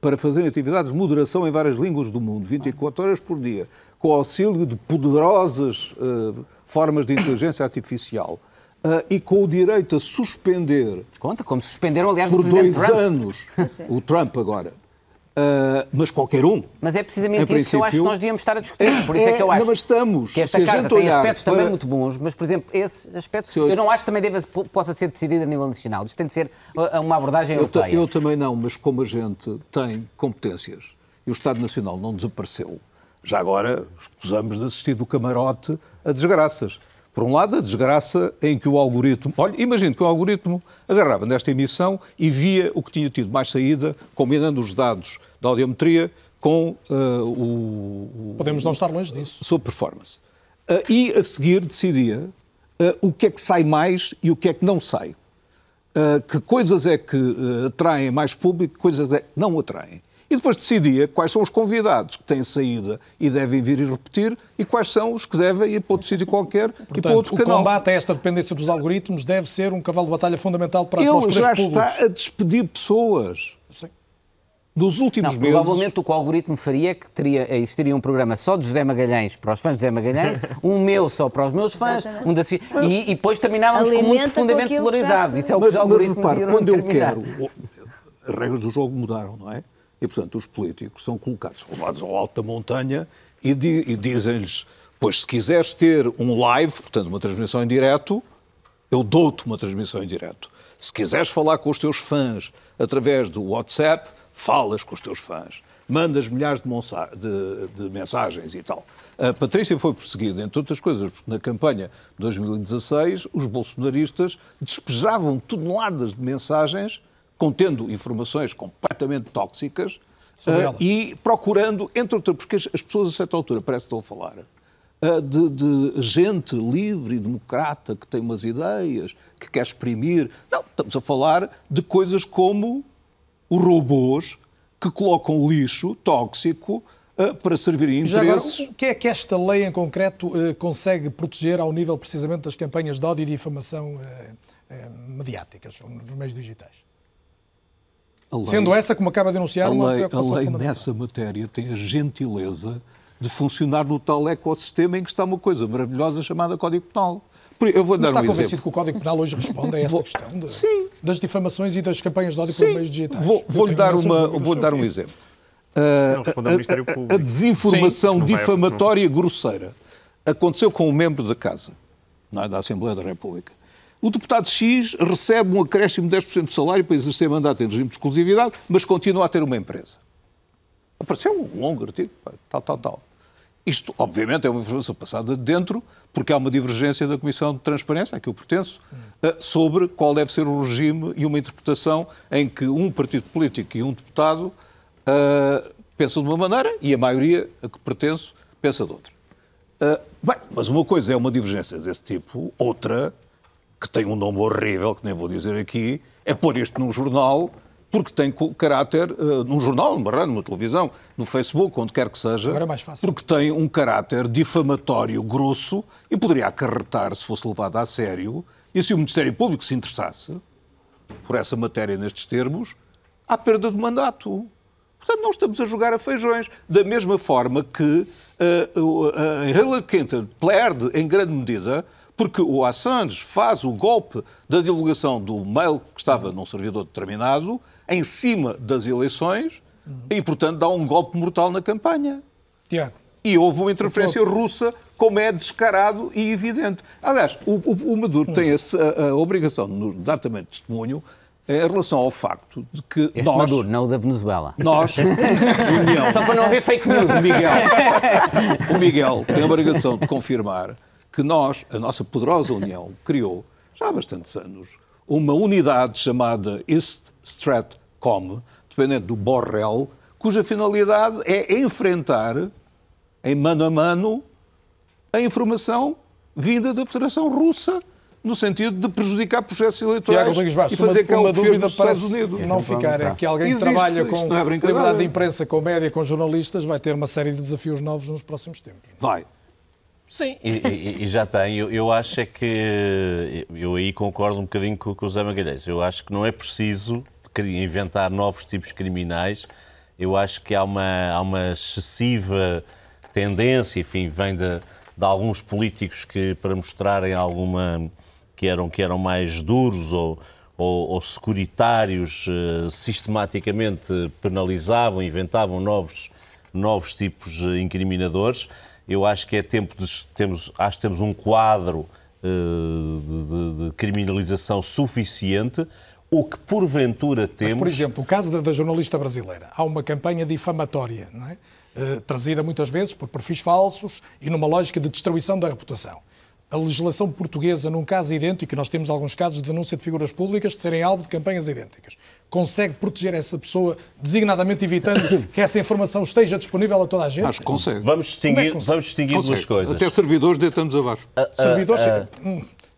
para fazerem atividades de moderação em várias línguas do mundo, 24 horas por dia, com o auxílio de poderosas eh, formas de inteligência artificial eh, e com o direito a suspender Conta, como suspenderam, aliás, por dois Trump. anos o Trump agora Uh, mas qualquer um. Mas é precisamente isso que eu acho que nós devíamos estar a discutir. Por isso é, é que eu acho. Não, mas estamos. Que esta carta tem aspectos para... também muito bons, mas, por exemplo, esse aspecto eu não acho que também deve, possa ser decidido a nível nacional. Isto tem de ser uma abordagem eu europeia. Eu também não, mas como a gente tem competências e o Estado Nacional não desapareceu, já agora escusamos de assistir do camarote a desgraças. Por um lado, a desgraça em que o algoritmo. Olha, imagine que o algoritmo agarrava nesta emissão e via o que tinha tido mais saída, combinando os dados da audiometria com uh, o, Podemos não estar longe disso. Sua performance. Uh, e a seguir decidia uh, o que é que sai mais e o que é que não sai. que coisas é que atraem mais público, coisas é que não atraem e depois decidia quais são os convidados que têm saída e devem vir e repetir e quais são os que devem ir para outro sítio qualquer Portanto, e para outro o canal. O combate a esta dependência dos algoritmos deve ser um cavalo de batalha fundamental para, Ele para os já públicos. está a despedir pessoas. Sim. Dos últimos não, meses. Provavelmente o que o algoritmo faria é que teria, existiria um programa só de José Magalhães para os fãs de José Magalhães, um meu só para os meus fãs, um da e, e depois terminávamos com muito profundamente polarizado. Isso é o que os algoritmos mas, repare, quando eu quero, as regras do jogo mudaram, não é? E, portanto, os políticos são colocados, levados ao alto da montanha e, di e dizem-lhes: Pois, se quiseres ter um live, portanto, uma transmissão em direto, eu dou-te uma transmissão em direto. Se quiseres falar com os teus fãs através do WhatsApp, falas com os teus fãs. Mandas milhares de, de, de mensagens e tal. A Patrícia foi perseguida, entre outras coisas, porque na campanha de 2016 os bolsonaristas despejavam toneladas de mensagens contendo informações completamente tóxicas uh, e procurando, entre outras, porque as, pessoas a certa altura parece que estão a falar uh, de, de, gente livre e democrata que tem umas ideias, que quer exprimir. Não, estamos a falar de coisas como os robôs que colocam lixo tóxico uh, para servir a interesses. Agora, o que é que esta lei em concreto consegue proteger ao nível precisamente das campanhas de ódio e difamação mediáticas nos meios digitais? Lei, Sendo essa, como acaba de denunciar, uma lei, A lei nessa matéria tem a gentileza de funcionar no tal ecossistema em que está uma coisa maravilhosa chamada Código Penal. Eu vou dar está um convencido exemplo. que o Código Penal hoje responde a esta vou, questão de, sim. das difamações e das campanhas de ódio pelos meios digitais? Vou, vou lhe dar, uma, vou dar um isso. exemplo. Uh, a, a, a, desinformação sim. difamatória grosseira aconteceu com um membro da Casa, não é, da Assembleia da República. O deputado X recebe um acréscimo de 10% de salário para exercer mandato em regime de exclusividade, mas continua a ter uma empresa. Apareceu um longo artigo, tal, tal, tal. Isto, obviamente, é uma informação passada de dentro, porque há uma divergência da Comissão de Transparência, a que eu pertenço, eh, sobre qual deve ser o regime e uma interpretação em que um partido político e um deputado uh, pensam de uma maneira e a maioria a que pertenço pensa de outra. Uh, bem, mas uma coisa é uma divergência desse tipo, outra que tem um nome horrível, que nem vou dizer aqui, é pôr isto num jornal, porque tem caráter, uh, num jornal, numa rádio, numa televisão, no Facebook, onde quer que seja, Agora é mais fácil. porque tem um caráter difamatório grosso e poderia acarretar, se fosse levado a sério, e se o Ministério Público se interessasse por essa matéria nestes termos, há perda de mandato. Portanto, não estamos a jogar a feijões. Da mesma forma que uh, uh, uh, Hillary Clinton perde, em grande medida, porque o Assange faz o golpe da divulgação do mail que estava num servidor determinado em cima das eleições e, portanto, dá um golpe mortal na campanha. Tiago. E houve uma interferência russa, como é descarado e evidente. Aliás, o, o, o Maduro tem a, a, a, obrigação no datamento de testemunho em relação ao facto de que este nós... Maduro, não o da Venezuela. Nós, União... Só para não haver fake news. O Miguel, o Miguel tem a obrigação de confirmar que nós, a nossa poderosa União, criou, já há bastantes anos, uma unidade chamada East Stratcom, dependente do Borrell, cuja finalidade é enfrentar, em mano a mano, a informação vinda da Federação Russa, no sentido de prejudicar processos eleitorais Bastos, e fazer uma, cá uma que dúvida nos Estados Unidos. Não ficar é que alguém que Existe, trabalha com é liberdade de imprensa, com média, com jornalistas, vai ter uma série de desafios novos nos próximos tempos. Vai. Sim, e, e, e, já tem. Eu, eu, acho é que. Eu aí concordo um bocadinho com, com o Zé Magalhães. Eu acho que não é preciso inventar novos tipos criminais. Eu acho que há uma, há uma excessiva tendência, enfim, vem de, de alguns políticos que, para mostrarem alguma. que eram, que eram mais duros ou, ou, ou securitários uh, sistematicamente penalizavam, inventavam novos, novos tipos uh, incriminadores. Eu acho que é tempo de temos, acho que temos um quadro uh, de, de, criminalização suficiente. O que porventura temos. Mas, por exemplo, o caso da, da jornalista brasileira. Há uma campanha difamatória, é? trazida muitas vezes por perfis falsos e numa lógica de destruição da reputação a legislação portuguesa, num caso idêntico, e nós temos alguns casos de denúncia de figuras públicas de serem alvo de campanhas idênticas, consegue proteger essa pessoa, designadamente evitando que essa informação esteja disponível a toda a gente? Acho que consegue. Vamos distinguir, é consegue? vamos distinguir duas coisas. Até servidores deitamos abaixo. A, a, servidores... A,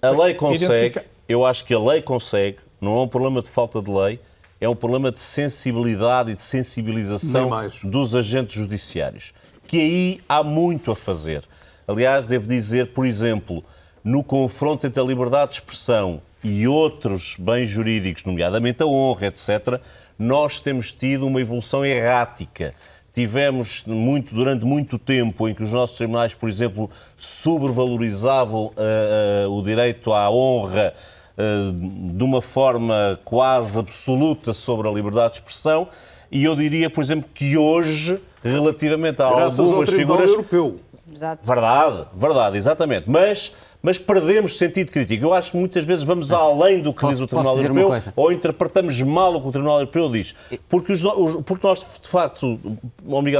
a, lei consegue, identifica... eu acho que a lei consegue, não é um problema de falta de lei, é um problema de sensibilidade e de sensibilização dos agentes judiciários. Que aí há muito a fazer. Aliás, devo dizer, por exemplo, no confronto entre a liberdade de expressão e outros bens jurídicos, nomeadamente a honra, etc., nós temos tido uma evolução errática. Tivemos muito, durante muito tempo em que os nossos tribunais, por exemplo, sobrevalorizavam uh, uh, o direito à honra uh, de uma forma quase absoluta sobre a liberdade de expressão. E eu diria, por exemplo, que hoje, relativamente a Graças algumas figuras. Europeu. Exato. Verdade, verdade, exatamente. Mas, mas perdemos sentido crítico. Eu acho que muitas vezes vamos mas, além do que posso, diz o Tribunal Europeu ou interpretamos mal o que o Tribunal Europeu diz. Porque, os, porque nós, de facto,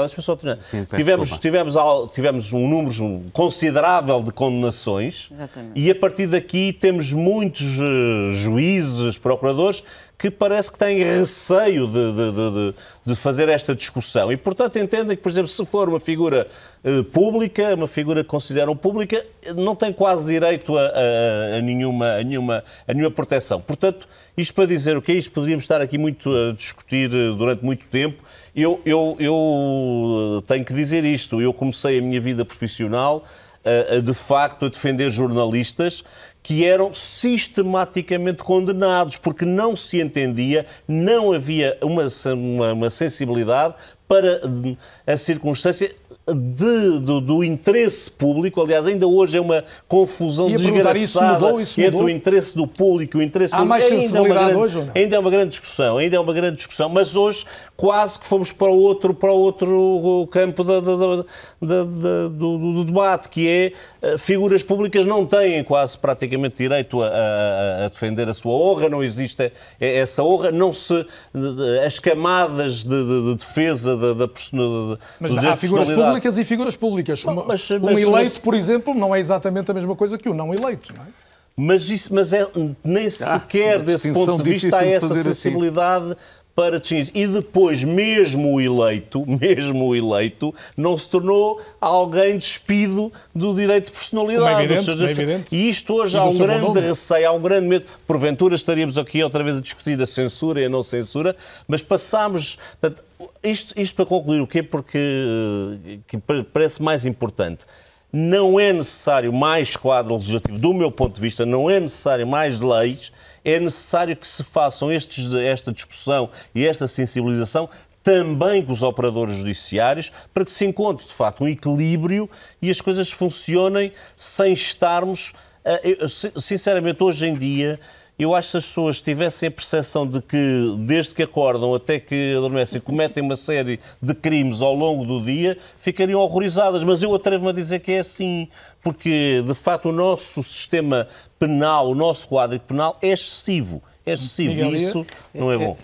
deixa-me só terminar. Sim, tivemos, tivemos, tivemos um número considerável de condenações Exatamente. e a partir daqui temos muitos uh, juízes, procuradores que parece que têm receio de, de, de, de, fazer esta discussão. E, portanto, entendem que, por exemplo, se for uma figura uh, pública, uma figura que consideram pública, não tem quase direito a, a, a, nenhuma, a, nenhuma, a nenhuma proteção. Portanto, isto para dizer o que é isto, poderíamos estar aqui muito a discutir eh, durante muito tempo. Eu, eu, eu tenho que dizer isto. Eu comecei a minha vida profissional de facto a defender jornalistas que eram sistematicamente condenados, porque não se entendia, não havia uma, uma, uma sensibilidade para a circunstância de, do, do, interesse público. Aliás, ainda hoje é uma confusão desgraçada isso mudou, isso mudou? entre o interesse do público e o interesse Há do... mais ainda é grande, hoje ou não? Ainda é uma grande discussão, ainda é uma grande discussão, mas hoje quase que fomos para o outro, para o outro campo da, da, da, do, do, debate, que é eh, figuras públicas não têm quase praticamente direito a, a, a defender a sua honra, não existe essa honra, não se... as camadas de, de, de defesa da, da, da Mas há figuras públicas e figuras públicas. Mas, mas, um eleito, mas, por exemplo, não é exatamente a mesma coisa que o não eleito, não é? Mas, isso, mas é, nem ah, sequer desse ponto de vista há essa assim. sensibilidade assim para distinguir. E depois, mesmo o eleito, mesmo o eleito, não se tornou alguém despido do direito de personalidade. É evidente, seja, é evidente. E isto hoje e há um grande receio, há um grande medo. Porventura estaríamos aqui outra vez a discutir a censura e a não censura, mas passámos. Isto, isto para concluir o quê? Porque que parece mais importante não é necessário mais quadro legislativo, do meu ponto de vista, não é necessário mais leis, é necessário que se façam estes, esta discussão e esta sensibilização também com os operadores judiciários, para que se encontre, de facto, um equilíbrio e as coisas funcionem sem estarmos. Sinceramente, hoje em dia, eu acho que se as pessoas tivessem a percepção de que, desde que acordam até que adormecem, cometem uma série de crimes ao longo do dia, ficariam horrorizadas. Mas eu atrevo-me a dizer que é assim, porque, de facto, o nosso sistema penal, o nosso quadro penal é excessivo. É excessivo e isso não é bom.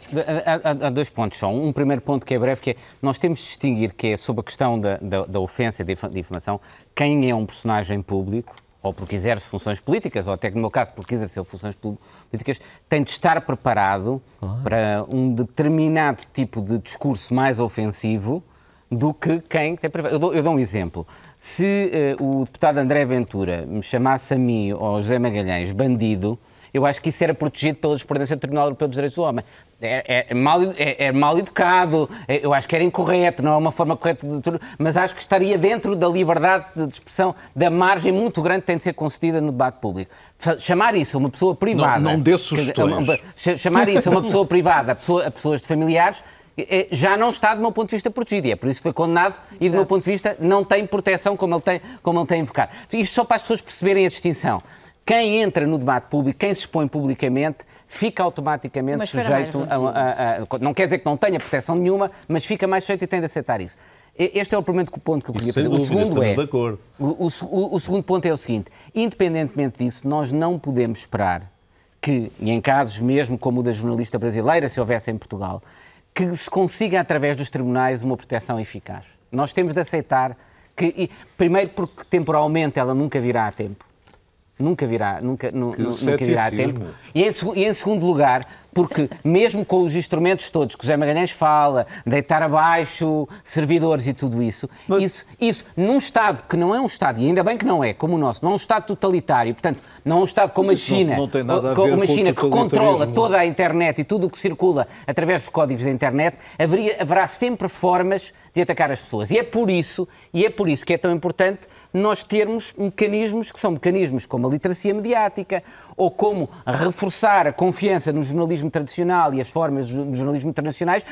Há, há, dois pontos só. Um primeiro ponto que é breve, que é nós temos de distinguir que é sobre a questão da, da, da ofensa e da difamação, quem é um personagem público ou porque exerce funções políticas, ou até no meu caso porque exerceu funções políticas, tem de estar preparado para um determinado tipo de discurso mais ofensivo do que quem tem Eu dou, eu dou um exemplo. Se uh, o deputado André Ventura me chamasse a mim ou José Magalhães bandido, eu acho que isso era protegido pela jurisprudência do Tribunal Europeu dos Direitos do Homem. É, é, mal, é, é, mal educado, é, eu acho que era incorreto, não é uma forma correta de tudo, mas acho que estaria dentro da liberdade de expressão, da margem muito grande que tem de ser concedida no debate público. Chamar isso a uma pessoa privada. Não, não dê sugestões. Chamar isso a uma pessoa privada, a, pessoa, a pessoas de familiares, é, já não está, do meu ponto de vista, protegido. E é por isso que foi condenado e, do meu ponto de vista, não tem proteção como ele tem, como ele tem invocado. Isto só para as pessoas perceberem a distinção. Quem entra no debate público, quem se expõe publicamente, fica automaticamente sujeito a, a- a- Não quer dizer que não tenha proteção nenhuma, mas fica mais sujeito e tem de aceitar isso. E- Este é o primeiro ponto que eu queria fazer. O segundo é. estamos de acordo. O, o- o segundo ponto é o seguinte: independentemente disso, nós não podemos esperar que, e em casos mesmo como o da jornalista brasileira, se houvesse em Portugal, que se consiga através dos tribunais uma proteção eficaz. Nós temos de aceitar que, e, primeiro porque temporalmente ela nunca virá a tempo. Nunca virá, nunca, nu- Que nu- nunca virá a tempo. E em, e em segundo lugar, porque mesmo com os instrumentos todos que o José Magalhães fala, deitar abaixo servidores e tudo isso, isso, isso num Estado que não é um Estado, e ainda bem que não é, como o nosso, não é um Estado totalitário, portanto, não é um Estado como a Mas não- China, não tem nada a uma com China que controla toda a internet e tudo o que circula através dos códigos da internet, haveria, haverá sempre formas de atacar as pessoas. E é por isso, e é por isso que é tão importante nós termos mecanismos que são mecanismos como a literacia mediática ou como reforçar a confiança no jornalismo tradicional e as formas do jornalismo tradicionais,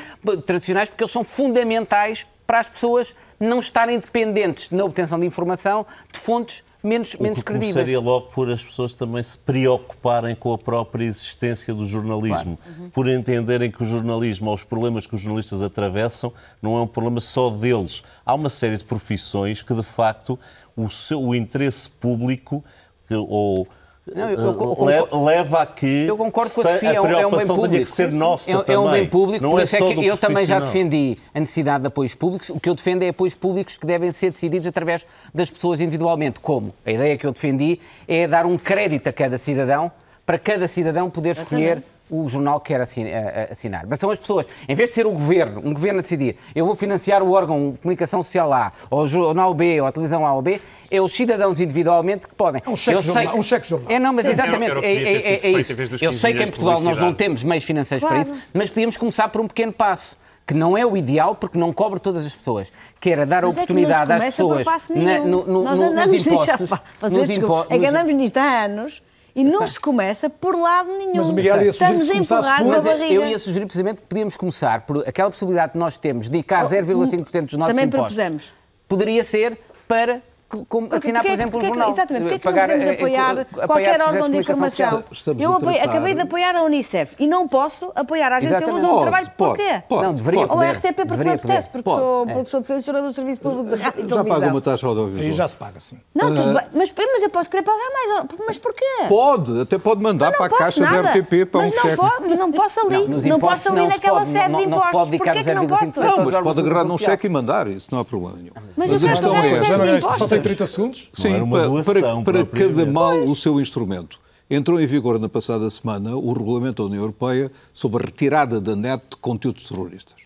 tradicionais porque eles são fundamentais para as pessoas não estarem dependentes na obtenção de informação de fontes menos, O menos que credíveis. começaria logo por as pessoas também se preocuparem com a própria existência do jornalismo, Claro. Uhum. por entenderem que o jornalismo, ou os problemas que os jornalistas atravessam, não é um problema só deles. Há uma série de profissões que, de facto, o, seu, o interesse público ou Não, eu- eu- concordo- leva a que Eu concordo com a Sofia, é um, é um bem preocupação público. que ser nossa é, também. é um bem público, não por é isso é que eu também já defendi a necessidade de apoios públicos. O que eu defendo é apoios públicos que devem ser decididos através das pessoas individualmente. Como? A ideia que eu defendi é dar um crédito a cada cidadão para cada cidadão poder escolher o jornal que quer a- a- assinar. Mas são as pessoas, em vez de ser o governo, um governo a decidir, eu vou financiar o órgão de comunicação social A, ou o jornal B, ou a televisão A ou B, é os cidadãos individualmente que podem. um cheque Eu sei- jornal, um cheque jornal. É, não, mas Sim. exatamente, é, é- é feito isso. Eu 15 sei que em Portugal nós não temos meios financeiros Claro. para isso, mas podíamos começar por um pequeno passo. Que não é o ideal, porque não cobre todas as pessoas. Que era dar Mas é que oportunidade não às pessoas passo na- no- no- Nós no- andamos nos nisto, impostos. já, vocês nos impo- é que andamos nisto há anos e não se começa por lado nenhum. Mas o Miguel ia sugerir que Estamos se a empurrar por- barriga. eu ia sugerir precisamente que podíamos começar por aquela possibilidade que nós temos de dedicar 0,5% dos nossos Também impostos. propusemos. Poderia ser para como Porque- assinar, por porque é que- exemplo, um porque é que- jornal. Exatamente, porque é que não podemos eh, apoiar eh, apoiar qualquer órgão de informação? Eu apoio- acabei de apoiar a Unicef e não posso apoiar a Agência Exatamente. Luz do Trabalho. pode, Porquê? pode, Não, deveria Ou a. RTP porque me apetece, porque Pode. sou, É. porque sou defensora do Serviço Público de Rádio e Já paga Televisão. uma taxa audiovisual. Aí já se paga, sim. Não, tudo Ah. bem, mas, mas eu posso querer pagar mais. Mas porquê? Pode, até pode mandar para a caixa nada. da RTP para mas um não cheque. Mas não posso ali. Não, posso ali naquela sede não- de impostos. Porquê que não 0,5% posso? Não, mas pode de agarrar num cheque e mandar, isso não há problema nenhum. Mas a questão pagar é, sede Já não de é isto, só tem impostos. 30 segundos? Sim, era uma para, doação para, cada mal o seu instrumento. Entrou em vigor na passada semana o regulamento da União Europeia sobre a retirada da net de conteúdos terroristas.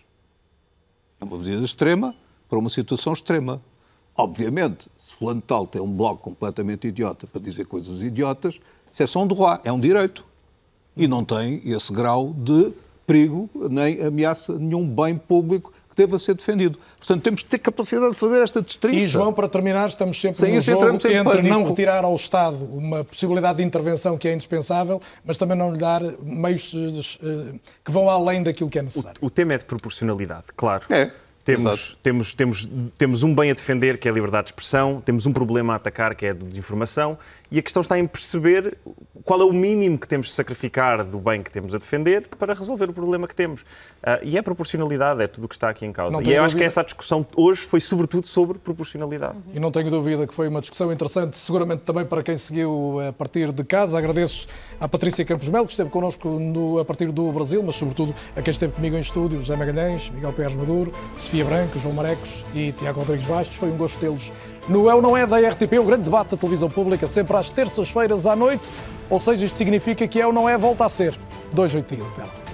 É uma medida extrema para uma situação extrema. Obviamente, se fulano de tal tem um blog completamente idiota para dizer coisas idiotas, isso é só um droit, é um direito. E não tem esse grau de perigo nem ameaça nenhum bem público deva ser defendido. Portanto, temos que ter capacidade de fazer esta destriça. E, João, para terminar, estamos sempre Sem no isso jogo entre pânico. não retirar ao Estado uma possibilidade de intervenção que é indispensável, mas também não lhe dar meios eh, que vão além daquilo que é necessário. O tema é de proporcionalidade, claro. É. Temos, exato. temos, temos, temos um bem a defender, que é a liberdade de expressão, temos um problema a atacar, que é a de desinformação, e a questão está em perceber qual é o mínimo que temos de sacrificar do bem que temos a defender para resolver o problema que temos. Ah, e é proporcionalidade, é tudo o que está aqui em causa. Não E eu acho que dúvida. essa discussão hoje foi sobretudo sobre proporcionalidade. E não tenho dúvida que foi uma discussão interessante, seguramente também para quem seguiu a partir de casa. Agradeço à Patrícia Campos Melo, que esteve connosco no- a partir do Brasil, mas sobretudo a quem esteve comigo em estúdio, José Magalhães, Miguel Pérez Maduro, Sofia Branco, João Marecos e Tiago Rodrigues Bastos. Foi um gosto tê-los no É ou Não É da RTP, o grande debate da televisão pública, sempre às terças-feiras à noite. Ou seja, isto significa que É ou Não É volta a ser. Dois, oito dias dela.